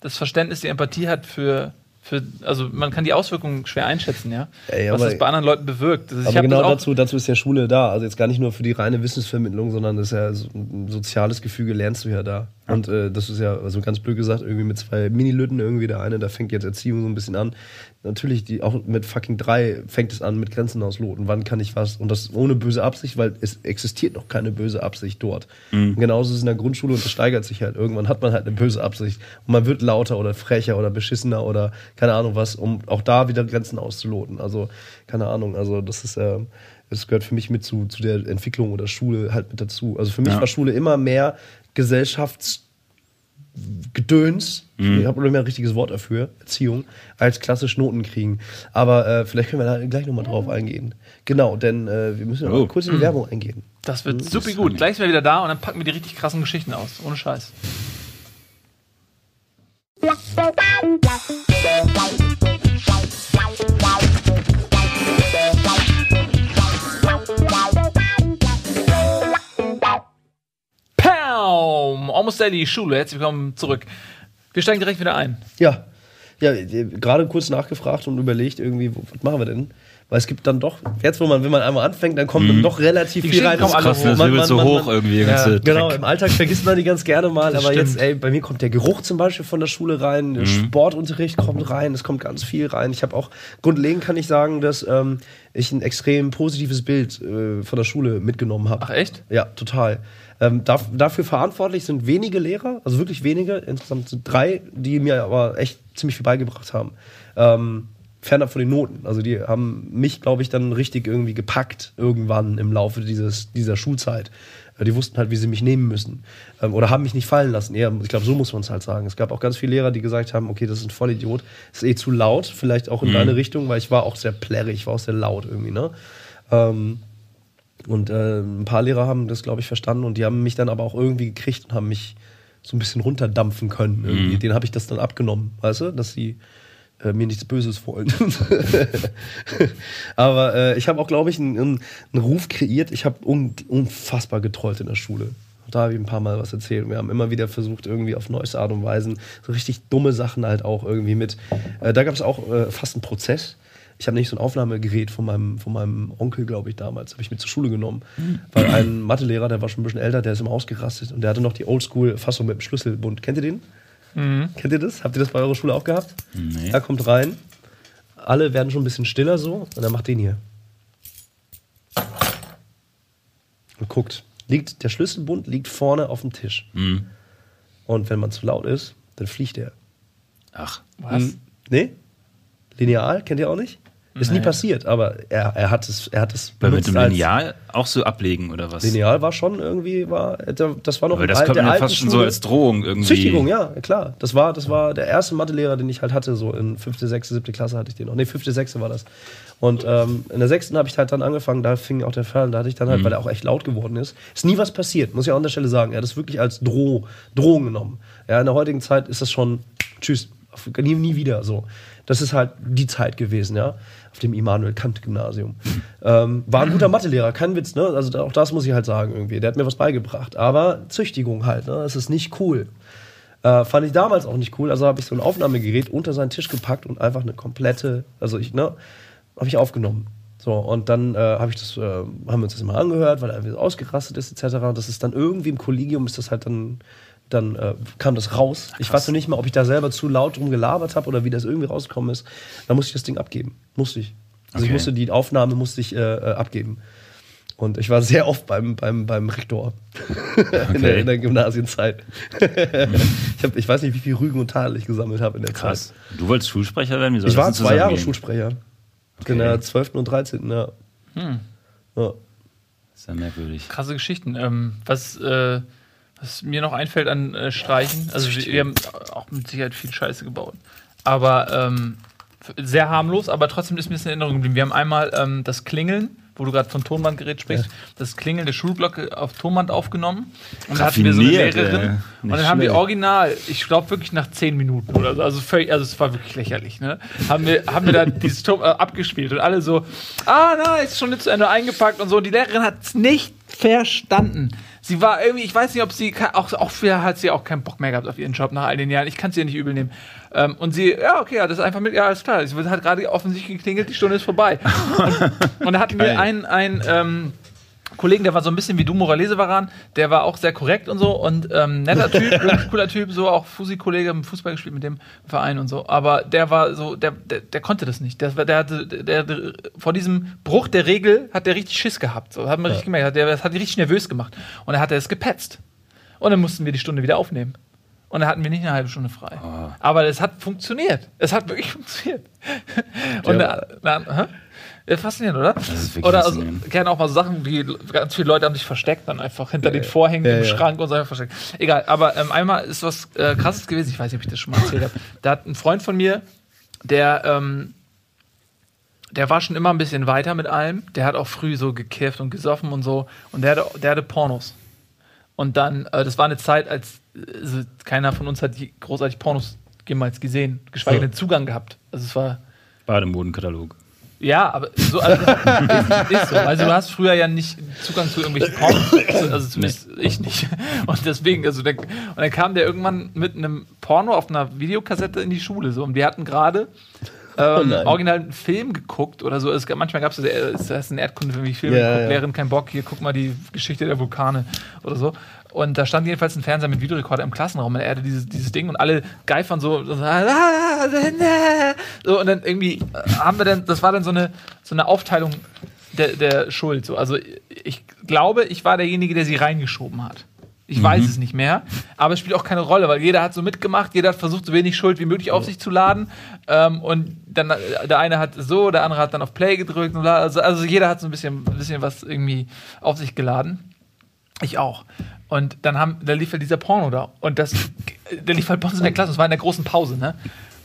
das Verständnis, die Empathie hat für, für also man kann die Auswirkungen schwer einschätzen, ja. Ey, was das bei anderen Leuten bewirkt. Also Aber genau dazu, dazu ist ja Schule da. Also jetzt gar nicht nur für die reine Wissensvermittlung, sondern das ist ja so ein soziales Gefüge lernst du ja da. Und äh, das ist ja, also ganz blöd gesagt, irgendwie mit zwei Mini-Lütten irgendwie der eine, da fängt jetzt Erziehung so ein bisschen an. Natürlich, die auch mit fucking drei fängt es an mit Grenzen ausloten. Wann kann ich was? Und das ohne böse Absicht, weil es existiert noch keine böse Absicht dort. Und genauso ist es in der Grundschule und das steigert sich halt. Irgendwann hat man halt eine böse Absicht. Und man wird lauter oder frecher oder beschissener oder keine Ahnung was, um auch da wieder Grenzen auszuloten. Also, keine Ahnung, also das ist, ähm, das gehört für mich mit zu, zu der Entwicklung oder Schule halt mit dazu. Also für mich Ja. war Schule immer mehr Gesellschaftsgedöns, ich habe nicht mehr ein richtiges Wort dafür, Erziehung, als klassisch Noten kriegen. Aber äh, vielleicht können wir da gleich nochmal drauf eingehen. Genau, denn äh, wir müssen noch Oh. kurz in die Werbung eingehen. Das wird ist super gut. Gleich sind wir wieder da und dann packen wir die richtig krassen Geschichten aus. Ohne Scheiß. Almost Daily Schule. Herzlich willkommen zurück. Wir steigen direkt wieder ein. Ja, ja, gerade kurz nachgefragt und überlegt irgendwie, was machen wir denn? Weil es gibt dann doch, jetzt wo man, wenn man einmal anfängt, dann kommt dann doch relativ Die viel rein. kommen alle Krass, hoch. das Man- man- so man- hoch man- irgendwie. Ja, ganze Genau, Dreck. im Alltag vergisst man die ganz gerne mal, Das aber stimmt. jetzt, ey, bei mir kommt der Geruch zum Beispiel von der Schule rein, der Sportunterricht kommt rein, es kommt ganz viel rein. Ich habe auch, grundlegend kann ich sagen, dass ähm, ich ein extrem positives Bild äh, von der Schule mitgenommen habe. Ach, echt? Ja, total. Ähm, darf, dafür verantwortlich sind wenige Lehrer, also wirklich wenige, insgesamt sind drei, die mir aber echt ziemlich viel beigebracht haben. Ähm, fernab von den Noten. Also die haben mich, glaube ich, dann richtig irgendwie gepackt irgendwann im Laufe dieses, dieser Schulzeit. Äh, Die wussten halt, wie sie mich nehmen müssen. Ähm, oder haben mich nicht fallen lassen. Eher, ich glaube, so muss man es halt sagen. Es gab auch ganz viele Lehrer, die gesagt haben, okay, das ist ein Vollidiot. Das ist eh zu laut, vielleicht auch in deine Richtung, weil ich war auch sehr plärrig, ich war auch sehr laut irgendwie, ne? Ähm, und äh, ein paar Lehrer haben das, glaube ich, verstanden und die haben mich dann aber auch irgendwie gekriegt und haben mich so ein bisschen runterdampfen können. Irgendwie. Den habe ich das dann abgenommen, weißt du, dass sie äh, mir nichts Böses wollen. *laughs* aber äh, ich habe auch, glaube ich, einen, einen, einen Ruf kreiert. Ich habe un unfassbar getrollt in der Schule. Da habe ich ein paar Mal was erzählt. Wir haben immer wieder versucht, irgendwie auf neueste Art und Weise so richtig dumme Sachen halt auch irgendwie mit. Äh, da gab es auch äh, fast einen Prozess. Ich habe nicht so ein Aufnahmegerät von meinem, von meinem Onkel, glaube ich, damals, habe ich mit zur Schule genommen. Weil ein Mathelehrer, der war schon ein bisschen älter, der ist immer ausgerastet und der hatte noch die Oldschool-Fassung mit dem Schlüsselbund. Kennt ihr den? Kennt ihr das? Habt ihr das bei eurer Schule auch gehabt? Nee. Er kommt rein, alle werden schon ein bisschen stiller so und er macht den hier. Und guckt. Liegt, der Schlüsselbund liegt vorne auf dem Tisch. Mhm. Und wenn man zu laut ist, dann fliegt er. Ach. Was? Nee? Lineal, kennt ihr auch nicht? Ist nie Nee. passiert, aber er, er hat es, er hat es Weil mit dem Lineal auch so ablegen oder was? Lineal war schon irgendwie, war, das war noch Aber das kommt mir fast schon so als Drohung irgendwie. Züchtigung, ja, klar. Das war, das war der erste Mathelehrer, den ich halt hatte, so in fünfte, sechste, siebte Klasse hatte ich den noch. Nee, fünfte, sechste war das. Und ähm, in der sechsten habe ich halt dann angefangen, da fing auch der Fall, da hatte ich dann halt, weil er auch echt laut geworden ist, ist nie was passiert, muss ich auch an der Stelle sagen. Er hat das wirklich als Droh, Drohung genommen. Ja, in der heutigen Zeit ist das schon, tschüss, nie, nie wieder so. Das ist halt die Zeit gewesen, ja, auf dem Immanuel Kant Gymnasium. Ähm, war ein guter Mathelehrer, kein Witz, ne? Also auch das muss ich halt sagen irgendwie. Der hat mir was beigebracht. Aber Züchtigung halt, ne? Das ist nicht cool. Äh, fand ich damals auch nicht cool. Also habe ich so ein Aufnahmegerät unter seinen Tisch gepackt und einfach eine komplette, also ich, ne, habe ich aufgenommen. So, und dann äh, hab ich das, äh, haben wir uns das mal angehört, weil er irgendwie so ausgerastet ist, etc. Und das ist dann irgendwie im Kollegium, ist das halt dann, dann äh, kam das raus. Ich weiß noch nicht mal, ob ich da selber zu laut drum gelabert habe oder wie das irgendwie rausgekommen ist. Dann musste ich das Ding abgeben. Musste ich. Also ich Okay. musste die Aufnahme musste ich äh, äh, abgeben. Und ich war sehr oft beim, beim, beim Rektor *laughs* in, der, in der Gymnasienzeit. *laughs* ich, hab, ich weiß nicht, wie viel Rügen und Tadel ich gesammelt habe in der Zeit. Krass. Du wolltest Schulsprecher werden? Wie soll Ich das war zwei Jahre? Schulsprecher. In der 12. und 13. Ja. Hm. Ja. Sehr merkwürdig. Krasse Geschichten. Ähm, was, äh, was mir noch einfällt an äh, Streichen, also wir, wir haben auch mit Sicherheit viel Scheiße gebaut. Aber ähm, sehr harmlos, aber trotzdem ist mir das in Erinnerung geblieben. Wir haben einmal ähm, das Klingeln, wo du gerade von Tonbandgerät sprichst, das Klingeln der Schulglocke auf Tonband aufgenommen. Und da hatten wir so eine Lehrerin. ey. Und dann haben wir original, ich glaube wirklich nach zehn Minuten oder so, also völlig, also es war wirklich lächerlich, ne? Haben wir, haben wir dann *laughs* dieses Ton äh, abgespielt und alle so, ah, nice, schon zu Ende eingepackt und so. Und die Lehrerin hat es nicht verstanden. Sie war irgendwie, ich weiß nicht, ob sie, auch, auch für hat sie auch keinen Bock mehr gehabt auf ihren Job nach all den Jahren. Ich kann es ihr nicht übel nehmen. Ähm, und sie, ja, okay, ja, das ist einfach mit, ja, alles klar. Sie hat gerade offensichtlich geklingelt, die Stunde ist vorbei. *laughs* Und, und da hatten wir einen, einen ähm, Kollegen, der war so ein bisschen wie du, Moralese Varan, der war auch sehr korrekt und so und ähm, netter Typ, *laughs* cooler Typ, so auch Fusi-Kollege, im Fußball gespielt mit dem Verein und so. Aber der war so, der, der, der konnte das nicht. Der, der hatte, der, der, vor diesem Bruch der Regel hat der richtig Schiss gehabt. So, hat man richtig gemerkt. Hat der, das hat ihn richtig nervös gemacht. Und dann hat er es gepetzt. Und dann mussten wir die Stunde wieder aufnehmen. Und dann hatten wir nicht eine halbe Stunde frei. Aber es hat funktioniert. Es hat wirklich *laughs* funktioniert. Und Ja. dann hä? Ja, faszinierend, oder? ist wirklich oder also, gerne auch mal Sachen, wie ganz viele Leute haben sich versteckt, dann einfach hinter den Vorhängen Ja, im ja. Schrank und so einfach versteckt. Egal, aber ähm, einmal ist was äh, krasses gewesen, ich weiß nicht, ob ich das schon mal erzählt habe. Da hat ein Freund von mir, der, ähm, der war schon immer ein bisschen weiter mit allem. Der hat auch früh so gekifft und gesoffen und so. Und der hatte, der hatte Pornos. Und dann, äh, das war eine Zeit, als äh, also keiner von uns hat großartig Pornos jemals gesehen, geschweige denn Zugang gehabt. Also es war. Bademodenkatalog. Ja, aber so, also, *laughs* ist, ist so. Also du hast früher ja nicht Zugang zu irgendwelchen Pornos. Also zumindest ich nicht. Und deswegen, also der, und dann kam der irgendwann mit einem Porno auf einer Videokassette in die Schule. So. Und wir hatten gerade ähm, nein. original einen Film geguckt oder so. Es, manchmal gab es das, äh, das heißt ein Erdkunde, wie Filme Ja, geguckt, ja. Lehrerin, kein Bock, hier guck mal die Geschichte der Vulkane oder so. Und da stand jedenfalls ein Fernseher mit Videorekorder im Klassenraum und er hatte dieses, dieses Ding und alle geifern so, so, so und dann irgendwie äh, haben wir dann, das war dann so eine, so eine Aufteilung der, der Schuld. So. Also ich glaube, ich war derjenige, der sie reingeschoben hat. Ich weiß es nicht mehr, aber es spielt auch keine Rolle, weil jeder hat so mitgemacht, jeder hat versucht, so wenig Schuld wie möglich auf sich zu laden. Ähm, und dann äh, der eine hat so, der andere hat dann auf Play gedrückt. Also, also jeder hat so ein bisschen, ein bisschen was irgendwie auf sich geladen. Ich auch. Und dann haben, da lief halt dieser Porno da. Und das, der lief halt bei uns in der Klasse. Das war in der großen Pause, ne?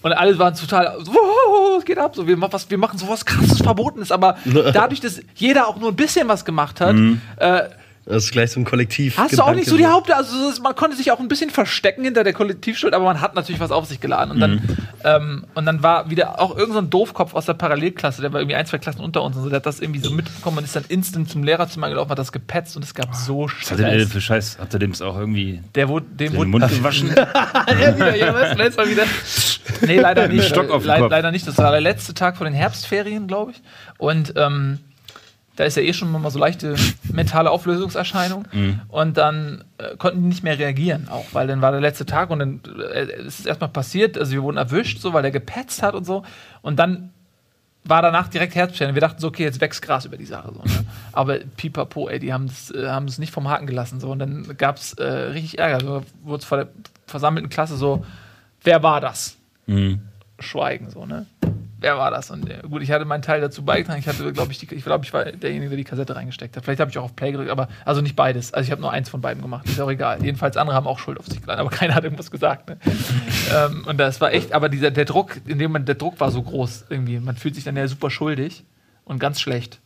Und alle waren total, so, wow, was geht ab? So, wir, machen was, wir machen sowas krasses Verbotenes. Aber *laughs* dadurch, dass jeder auch nur ein bisschen was gemacht hat, äh, Das ist gleich so ein Kollektiv. Hast du auch nicht so die Haupt... Also man konnte sich auch ein bisschen verstecken hinter der Kollektivschuld, aber man hat natürlich was auf sich geladen. Und dann, ähm, und dann war wieder auch irgendein so ein Doofkopf aus der Parallelklasse, der war irgendwie ein, zwei Klassen unter uns und so, der hat das irgendwie so mitbekommen und ist dann instant zum Lehrerzimmer gelaufen, hat das gepetzt und es gab so Was hat der denn für Scheiß? Habt ihr dem auch irgendwie Der wurde, dem den wurde Mund *laughs* gewaschen? *laughs* ja, wieder, ja, was? Letztes Mal wieder. Nee, leider nicht. Stock auf Le Kopf. leider nicht. Das war der letzte Tag vor den Herbstferien, glaube ich. Und ähm, da ist ja eh schon mal so leichte *laughs* mentale Auflösungserscheinung. Mhm. Und dann äh, konnten die nicht mehr reagieren, auch, weil dann war der letzte Tag und dann äh, es ist erstmal passiert. Also wir wurden erwischt, so, weil der gepetzt hat und so. Und dann war danach direkt Herzbeschwerden. Wir dachten so, okay, jetzt wächst Gras über die Sache. So, ne? *laughs* Aber pipapo, ey, die haben es äh, es nicht vom Haken gelassen. So. Und dann gab es äh, richtig Ärger. So, wurde es vor der versammelten Klasse so, wer war das? Mhm. Schweigen, so, ne? Wer war das? Und äh, gut, ich hatte meinen Teil dazu beigetragen. Ich hatte, glaube ich, die, ich glaube, ich war derjenige, der die Kassette reingesteckt hat. Vielleicht habe ich auch auf Play gedrückt, aber also nicht beides. Also ich habe nur eins von beiden gemacht. Ist auch egal. Jedenfalls andere haben auch Schuld auf sich geladen, aber *laughs* keiner hat irgendwas gesagt. Ne? ähm, und das war echt, aber dieser der Druck, in dem man der Druck war so groß irgendwie. Man fühlt sich dann ja super schuldig und ganz schlecht.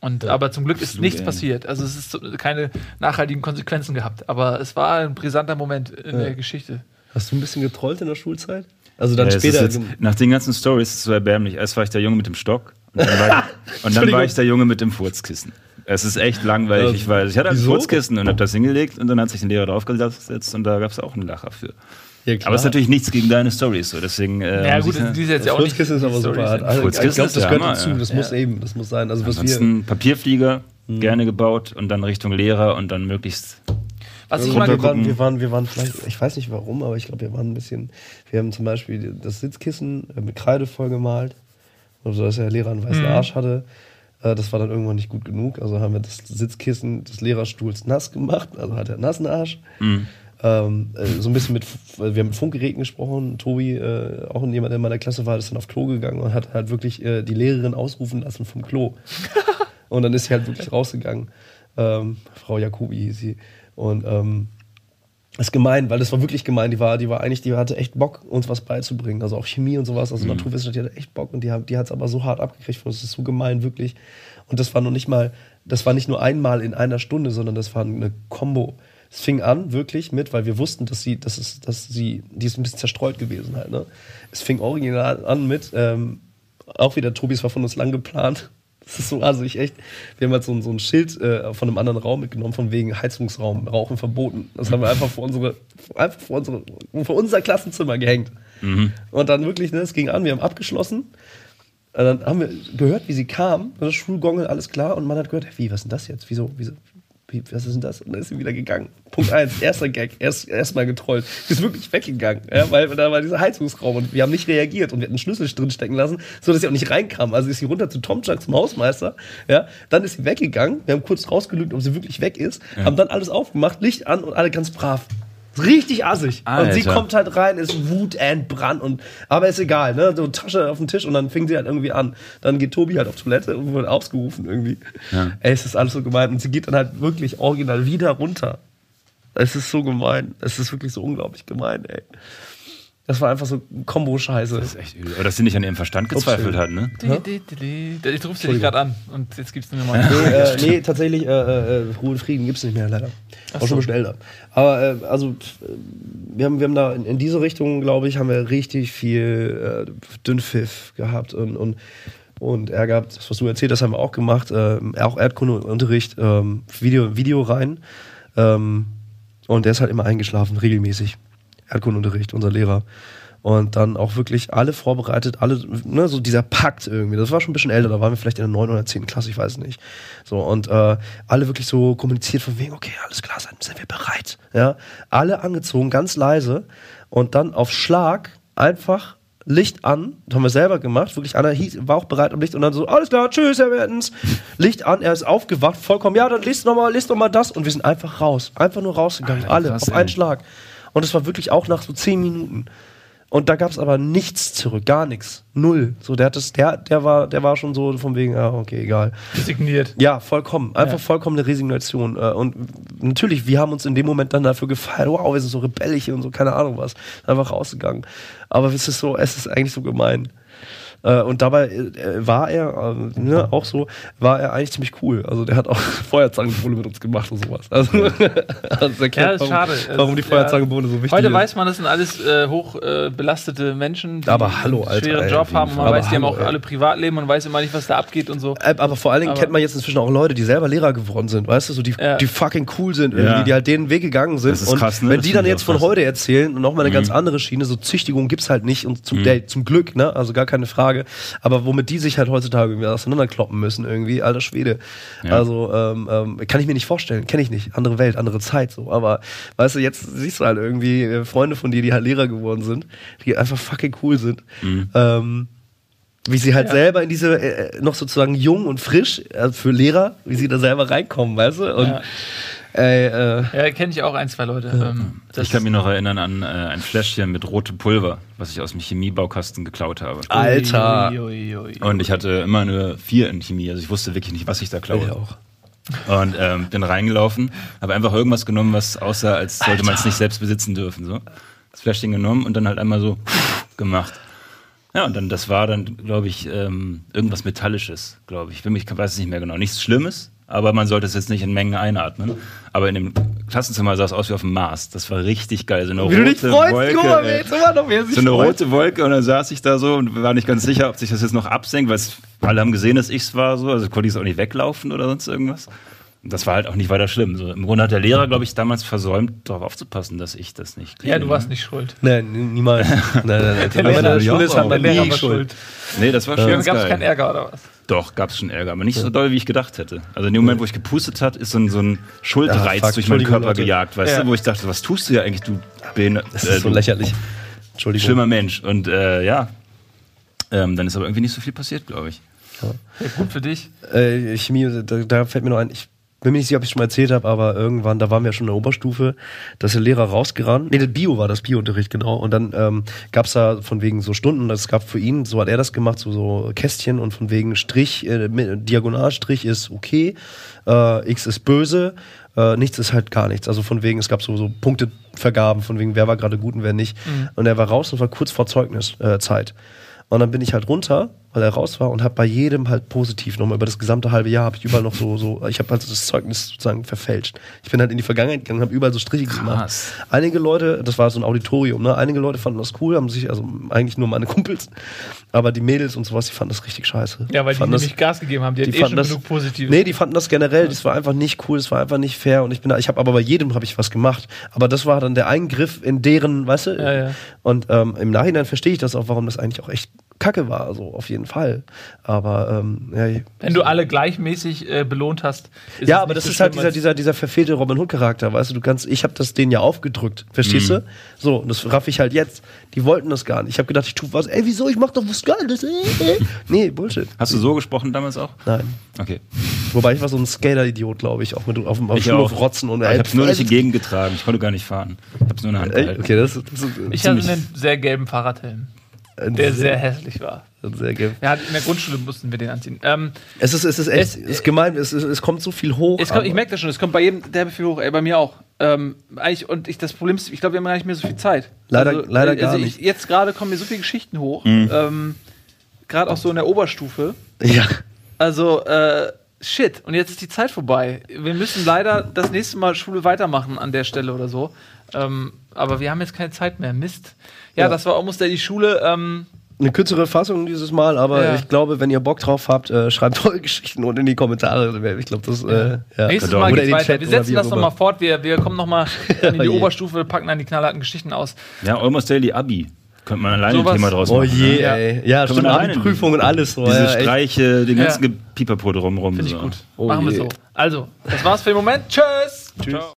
Und aber zum Glück ist nichts ey. passiert. Also es ist keine nachhaltigen Konsequenzen gehabt. Aber es war ein brisanter Moment in Ja. der Geschichte. Hast du ein bisschen getrollt in der Schulzeit? Also dann Ja, später. Jetzt, nach den ganzen Stories ist es so erbärmlich. Erst war ich der Junge mit dem Stock und dann war ich, *laughs* und dann war ich der Junge mit dem Furzkissen. Es ist echt langweilig. Ja, Ich, weiß. ich hatte ein wieso? Furzkissen und habe das hingelegt und dann hat sich ein Lehrer draufgesetzt und da gab es auch einen Lacher für. Ja, klar. Aber es ist natürlich nichts gegen deine Stories, so deswegen. Äh, Ja, gut, ich die ist jetzt ja auch nicht. Furzkissen ist aber super. Sind- Also, ich Furzkissen glaube, ist das gehört Hammer, dazu. ja. Das muss eben, das muss sein. Also was wir, Ansonsten Papierflieger gerne gebaut und dann Richtung Lehrer und dann möglichst. Was ich Und mal wir, waren, wir waren, wir waren vielleicht, ich weiß nicht warum, aber ich glaube, wir waren ein bisschen. Wir haben zum Beispiel das Sitzkissen äh, mit Kreide voll gemalt, also dass der Lehrer einen weißen Mhm. Arsch hatte. Äh, Das war dann irgendwann nicht gut genug. Also haben wir das Sitzkissen des Lehrerstuhls nass gemacht, also hat er einen nassen Arsch. Ähm, äh, so ein bisschen mit, wir haben mit Funkgeräten gesprochen. Tobi, äh, auch jemand, in meiner Klasse war, ist dann auf Klo gegangen und hat halt wirklich äh, die Lehrerin ausrufen lassen vom Klo. *laughs* und dann ist sie halt wirklich rausgegangen. Ähm, Frau Jacobi hieß sie. Und ähm, ist gemein, weil das war wirklich gemein. Die war, die war eigentlich, die hatte echt Bock, uns was beizubringen. Also auch Chemie und sowas, also Naturwissenschaft, die hatte echt Bock und die, hat- die hat es aber so hart abgekriegt. Das ist so gemein, wirklich. Und das war noch nicht mal, das war nicht nur einmal in einer Stunde, sondern das war eine Combo. Es fing an wirklich mit, weil wir wussten, dass sie, dass es, dass sie, die ist ein bisschen zerstreut gewesen halt. Ne? Es fing original an mit, ähm, auch wieder Tobis war von uns lang geplant. Das ist so assig, echt. Wir haben halt so, ein- so ein Schild äh, von einem anderen Raum mitgenommen, von wegen Heizungsraum, Rauchen verboten. Das haben wir einfach vor unsere, einfach vor unsere, vor unser Klassenzimmer gehängt. Und dann wirklich, ne, es ging an, wir haben abgeschlossen. Und dann haben wir gehört, wie sie kam, das Schulgongel, alles klar. Und man hat gehört, wie, was ist denn das jetzt? Wieso, wieso, wie, was ist denn das? Und dann ist sie wieder gegangen. Punkt eins, erster Gag, erst, erstmal getrollt. Sie ist wirklich weggegangen, ja, weil da war dieser Heizungsraum und wir haben nicht reagiert und wir hatten einen Schlüssel drin stecken lassen, so dass sie auch nicht reinkam. Also ist sie runter zu Tomczak, zum Hausmeister, ja, dann ist sie weggegangen, wir haben kurz rausgelügt, ob sie wirklich weg ist, haben dann alles aufgemacht, Licht an und alle ganz brav. Richtig assig. Und sie Alter. kommt halt rein, ist Wutentbrannt und aber ist egal, ne? So Tasche auf den Tisch und dann fing sie halt irgendwie an. Dann geht Tobi halt auf Toilette und wird ausgerufen irgendwie. Ey, es ist alles so gemein. Und sie geht dann halt wirklich original wieder runter. Es ist so gemein. Es ist wirklich so unglaublich gemein, ey. Das war einfach so Kombo-Scheiße. Das ist echt übel. Oder dass sie nicht an ihrem Verstand gezweifelt hat, ne? Jetzt rufst dich gerade an und jetzt gibst du mir mal. Nee, äh, nee tatsächlich, äh, äh, Ruhe und Frieden gibt's nicht mehr, leider. Auch schon ein bisschen älter. Aber äh, also, wir haben, wir haben da in, in diese Richtung, glaube ich, haben wir richtig viel äh, Dünnpfiff gehabt und, und, und Ärger. Das, was du erzählt hast, haben wir auch gemacht. Äh, auch Erdkundeunterricht, ähm, Video, Video rein. Ähm, und der ist halt immer eingeschlafen, regelmäßig. Erdkundeunterricht, unser Lehrer. Und dann auch wirklich alle vorbereitet, alle, ne, so dieser Pakt irgendwie. Das war schon ein bisschen älter, da waren wir vielleicht in der 9. oder 10. Klasse, ich weiß nicht. So, und äh, alle wirklich so kommuniziert von wegen, okay, alles klar, sind, sind wir bereit. Ja, alle angezogen, ganz leise. Und dann auf Schlag einfach Licht an, das haben wir selber gemacht, wirklich einer hieß, war auch bereit am Licht und dann so, alles klar, tschüss, Herr Mertens. *laughs* Licht an, er ist aufgewacht, vollkommen, ja, dann lest nochmal, lest nochmal das und wir sind einfach raus, einfach nur rausgegangen, Alter, alle, krass, auf ey. einen Schlag. Und es war wirklich auch nach so zehn Minuten. Und da gab es aber nichts zurück, gar nichts, null. So, der hat das, der, der war, der war schon so von wegen, ja, okay, egal. Signiert. Ja, vollkommen. Einfach Ja. vollkommene Resignation. Äh, Und natürlich, wir haben uns in dem Moment dann dafür gefeiert, wow, wir sind so rebellisch und so, keine Ahnung was. Einfach rausgegangen. Aber es ist so, es ist eigentlich so gemein. Äh, Und dabei äh, war er, äh, ne, auch so, war er eigentlich ziemlich cool. Also der hat auch *laughs* Feuerzangenbowle mit uns gemacht und sowas. Also, *laughs* also erklärt, Ja, ist warum, schade. warum die Ja. Feuerzangenbowle so wichtig Heute ist. weiß man, das sind alles äh, hoch äh, belastete Menschen, die Aber hallo, einen schweren ey, Job haben. Und man Fall. weiß, die Aber haben auch ey. alle Privatleben und weiß immer nicht, was da abgeht und so. Aber vor allen Dingen Aber- kennt man jetzt inzwischen auch Leute, die selber Lehrer geworden sind, weißt du, so die, Ja. die fucking cool sind irgendwie, Ja. die halt den Weg gegangen sind. Das ist und krass, ne? wenn die dann jetzt von krass. Mhm. heute erzählen und nochmal eine ganz andere Schiene, so Züchtigung gibt's halt nicht und zum, der, zum Glück, ne? Also gar keine Frage. Aber womit die sich halt heutzutage irgendwie auseinanderkloppen müssen, irgendwie, alter Schwede. Ja. Also ähm, ähm, kann ich mir nicht vorstellen, kenne ich nicht. Andere Welt, andere Zeit so. Aber weißt du, jetzt siehst du halt irgendwie äh, Freunde von dir, die halt Lehrer geworden sind, die einfach fucking cool sind. Mhm. Ähm, wie sie halt Ja. selber in diese, äh, noch sozusagen jung und frisch äh, für Lehrer, wie sie da selber reinkommen, weißt du? Und, Ja. Ey, äh, Ja, kenne ich auch ein, zwei Leute. Ähm, das Ich kann mich noch erinnern an äh, ein Fläschchen mit rotem Pulver, was ich aus dem Chemiebaukasten geklaut habe. Alter. Ui, ui, ui, ui. Und ich hatte immer nur vier in Chemie, also ich wusste wirklich nicht, was ich da klaue. ich auch. Und ähm, bin reingelaufen, habe einfach irgendwas genommen, was aussah, als sollte man es nicht selbst besitzen dürfen. So. Das Fläschchen genommen und dann halt einmal so gemacht. Ja, und dann, das war dann, glaube ich, ähm, irgendwas Metallisches, glaube ich. Für mich weiß es nicht mehr genau. Nichts Schlimmes, aber man sollte es jetzt nicht in Mengen einatmen. Aber in dem Klassenzimmer sah es aus wie auf dem Mars. Das war richtig geil. So eine Wie du dich rote freust, Wolke, mal, ey. immer noch, wie er sich So eine freut. rote Wolke und dann saß ich da so und war nicht ganz sicher, ob sich das jetzt noch absenkt, weil alle haben gesehen, dass ich es war so, also konnte ich es auch nicht weglaufen oder sonst irgendwas. Das war halt auch nicht weiter schlimm. So, Im Grunde hat der Lehrer, glaube ich, damals versäumt, darauf aufzupassen, dass ich das nicht kriege. Ja, du warst nicht schuld. Nein, niemals. *laughs* nein, nein, nein. Der in der Lehrer- Schule ist, man Der Lehrer war Schuld. Nee, das war schon Dann ganz gab es keinen Ärger oder was? Doch, gab es schon Ärger, aber nicht so doll, wie ich gedacht hätte. Also in dem Moment, wo ich gepustet hat, ist so ein, so ein Schuldreiz Ja, fuck, durch meinen Körper Leute. gejagt, weißt Ja. du, wo ich dachte, was tust du ja eigentlich, du behindert, Das äh, ist so du lächerlich. Entschuldigung. schlimmer Mensch. Und äh, ja, ähm, dann ist aber irgendwie nicht so viel passiert, glaube ich. Ja, gut für dich. Äh, Chemie, da, da fällt mir noch ein, ich bin mir nicht sicher, ob ich schon mal erzählt habe, aber irgendwann, da waren wir schon in der Oberstufe, dass der Lehrer rausgerannt, nee, das Bio war das Biounterricht, genau, und dann ähm, gab's da von wegen so Stunden, das gab für ihn, so hat er das gemacht, so, so Kästchen und von wegen Strich, äh, Diagonalstrich ist okay, äh, X ist böse, äh, nichts ist halt gar nichts, also von wegen, es gab so, so Punktevergaben, von wegen, wer war gerade gut und wer nicht, und er war raus und war kurz vor Zeugniszeit. Äh, Zeit. Und dann bin ich halt runter, weil er raus war und habe bei jedem halt positiv nochmal über das gesamte halbe Jahr habe ich überall noch so so ich habe also das Zeugnis sozusagen verfälscht. Ich bin halt in die Vergangenheit gegangen, habe überall so Striche gemacht. Krass. Einige Leute, das war so ein Auditorium, ne? Einige Leute fanden das cool, haben sich also eigentlich nur meine *laughs* Kumpels, aber die Mädels und sowas, die fanden das richtig scheiße. Ja, weil die das, nämlich Gas gegeben haben. Die, hatten eh schon genug Positives. Nee, die fanden das generell, das war einfach nicht cool, das war einfach nicht fair und ich bin da, ich habe aber bei jedem habe ich was gemacht, aber das war dann der Eingriff in deren, weißt du? Ja, ja. Und ähm, im Nachhinein verstehe ich das auch, warum das eigentlich auch echt Kacke war, also auf jeden Fall. Aber ähm, ja, Wenn du alle gleichmäßig äh, belohnt hast. Ist ja, es aber nicht das so ist halt dieser, dieser, dieser verfehlte Robin Hood Charakter, weißt du, du kannst, ich habe das denen ja aufgedrückt, verstehst du? So, und das raff ich halt jetzt. Die wollten das gar nicht. Ich habe gedacht, ich tu was, ey, wieso, ich mach doch was Geiles, äh, äh. Nee, Bullshit. Hast du so gesprochen damals auch? Nein. Okay. Wobei ich war so ein Skater-Idiot, glaube ich, auch mit auf dem Schulhof rotzen und Aber ich habe nur durch die Gegend getragen. Ich konnte gar nicht fahren. Ich habe nur eine Hand gehalten. Okay, das, das ist Ich hatte einen sehr gelben Fahrradhelm, der sehr hässlich war. sehr. Ja, in der Grundschule mussten wir den anziehen. Ähm, Es ist, es ist echt, Es- ist gemein, es, ist, es kommt so viel hoch. es kommt, ich merke das schon, es kommt bei jedem derbe viel hoch, ey, bei mir auch. Ähm, eigentlich, und ich, das Problem ist, ich glaube, wir haben gar nicht mehr so viel Zeit. Leider- leider gar ich, nicht. Jetzt gerade kommen mir so viele Geschichten hoch, Mhm. ähm, gerade auch so in der Oberstufe. Ja. Also, äh, shit. Und jetzt ist die Zeit vorbei. Wir müssen leider das nächste Mal Schule weitermachen an der Stelle oder so. Ähm, aber wir haben jetzt keine Zeit mehr. Mist. Ja, Ja. das war almost die Schule. Ähm, Eine kürzere Fassung dieses Mal, aber Ja. ich glaube, wenn ihr Bock drauf habt, äh, schreibt *laughs* eure Geschichten unten in die Kommentare. Ich glaube, das äh, ja. nächstes Oder Mal geht's weiter. Wir setzen das nochmal fort. Wir, wir kommen nochmal *laughs* in die je. Oberstufe, packen dann die knallharten Geschichten aus. Ja, Almost Daily Abi. Könnte man alleine Sowas- ein Thema draus Oh machen. je, ne? Ja. ey. Ja, Können stimmt, wir rein? Prüfungen, alles so. Diese ja. Streiche, den Ja. ganzen Gepipapo drumrum. Finde ich so. gut. Oh Machen wir je. so. Also, das war's für den Moment. Tschüss. Tschüss. Ciao.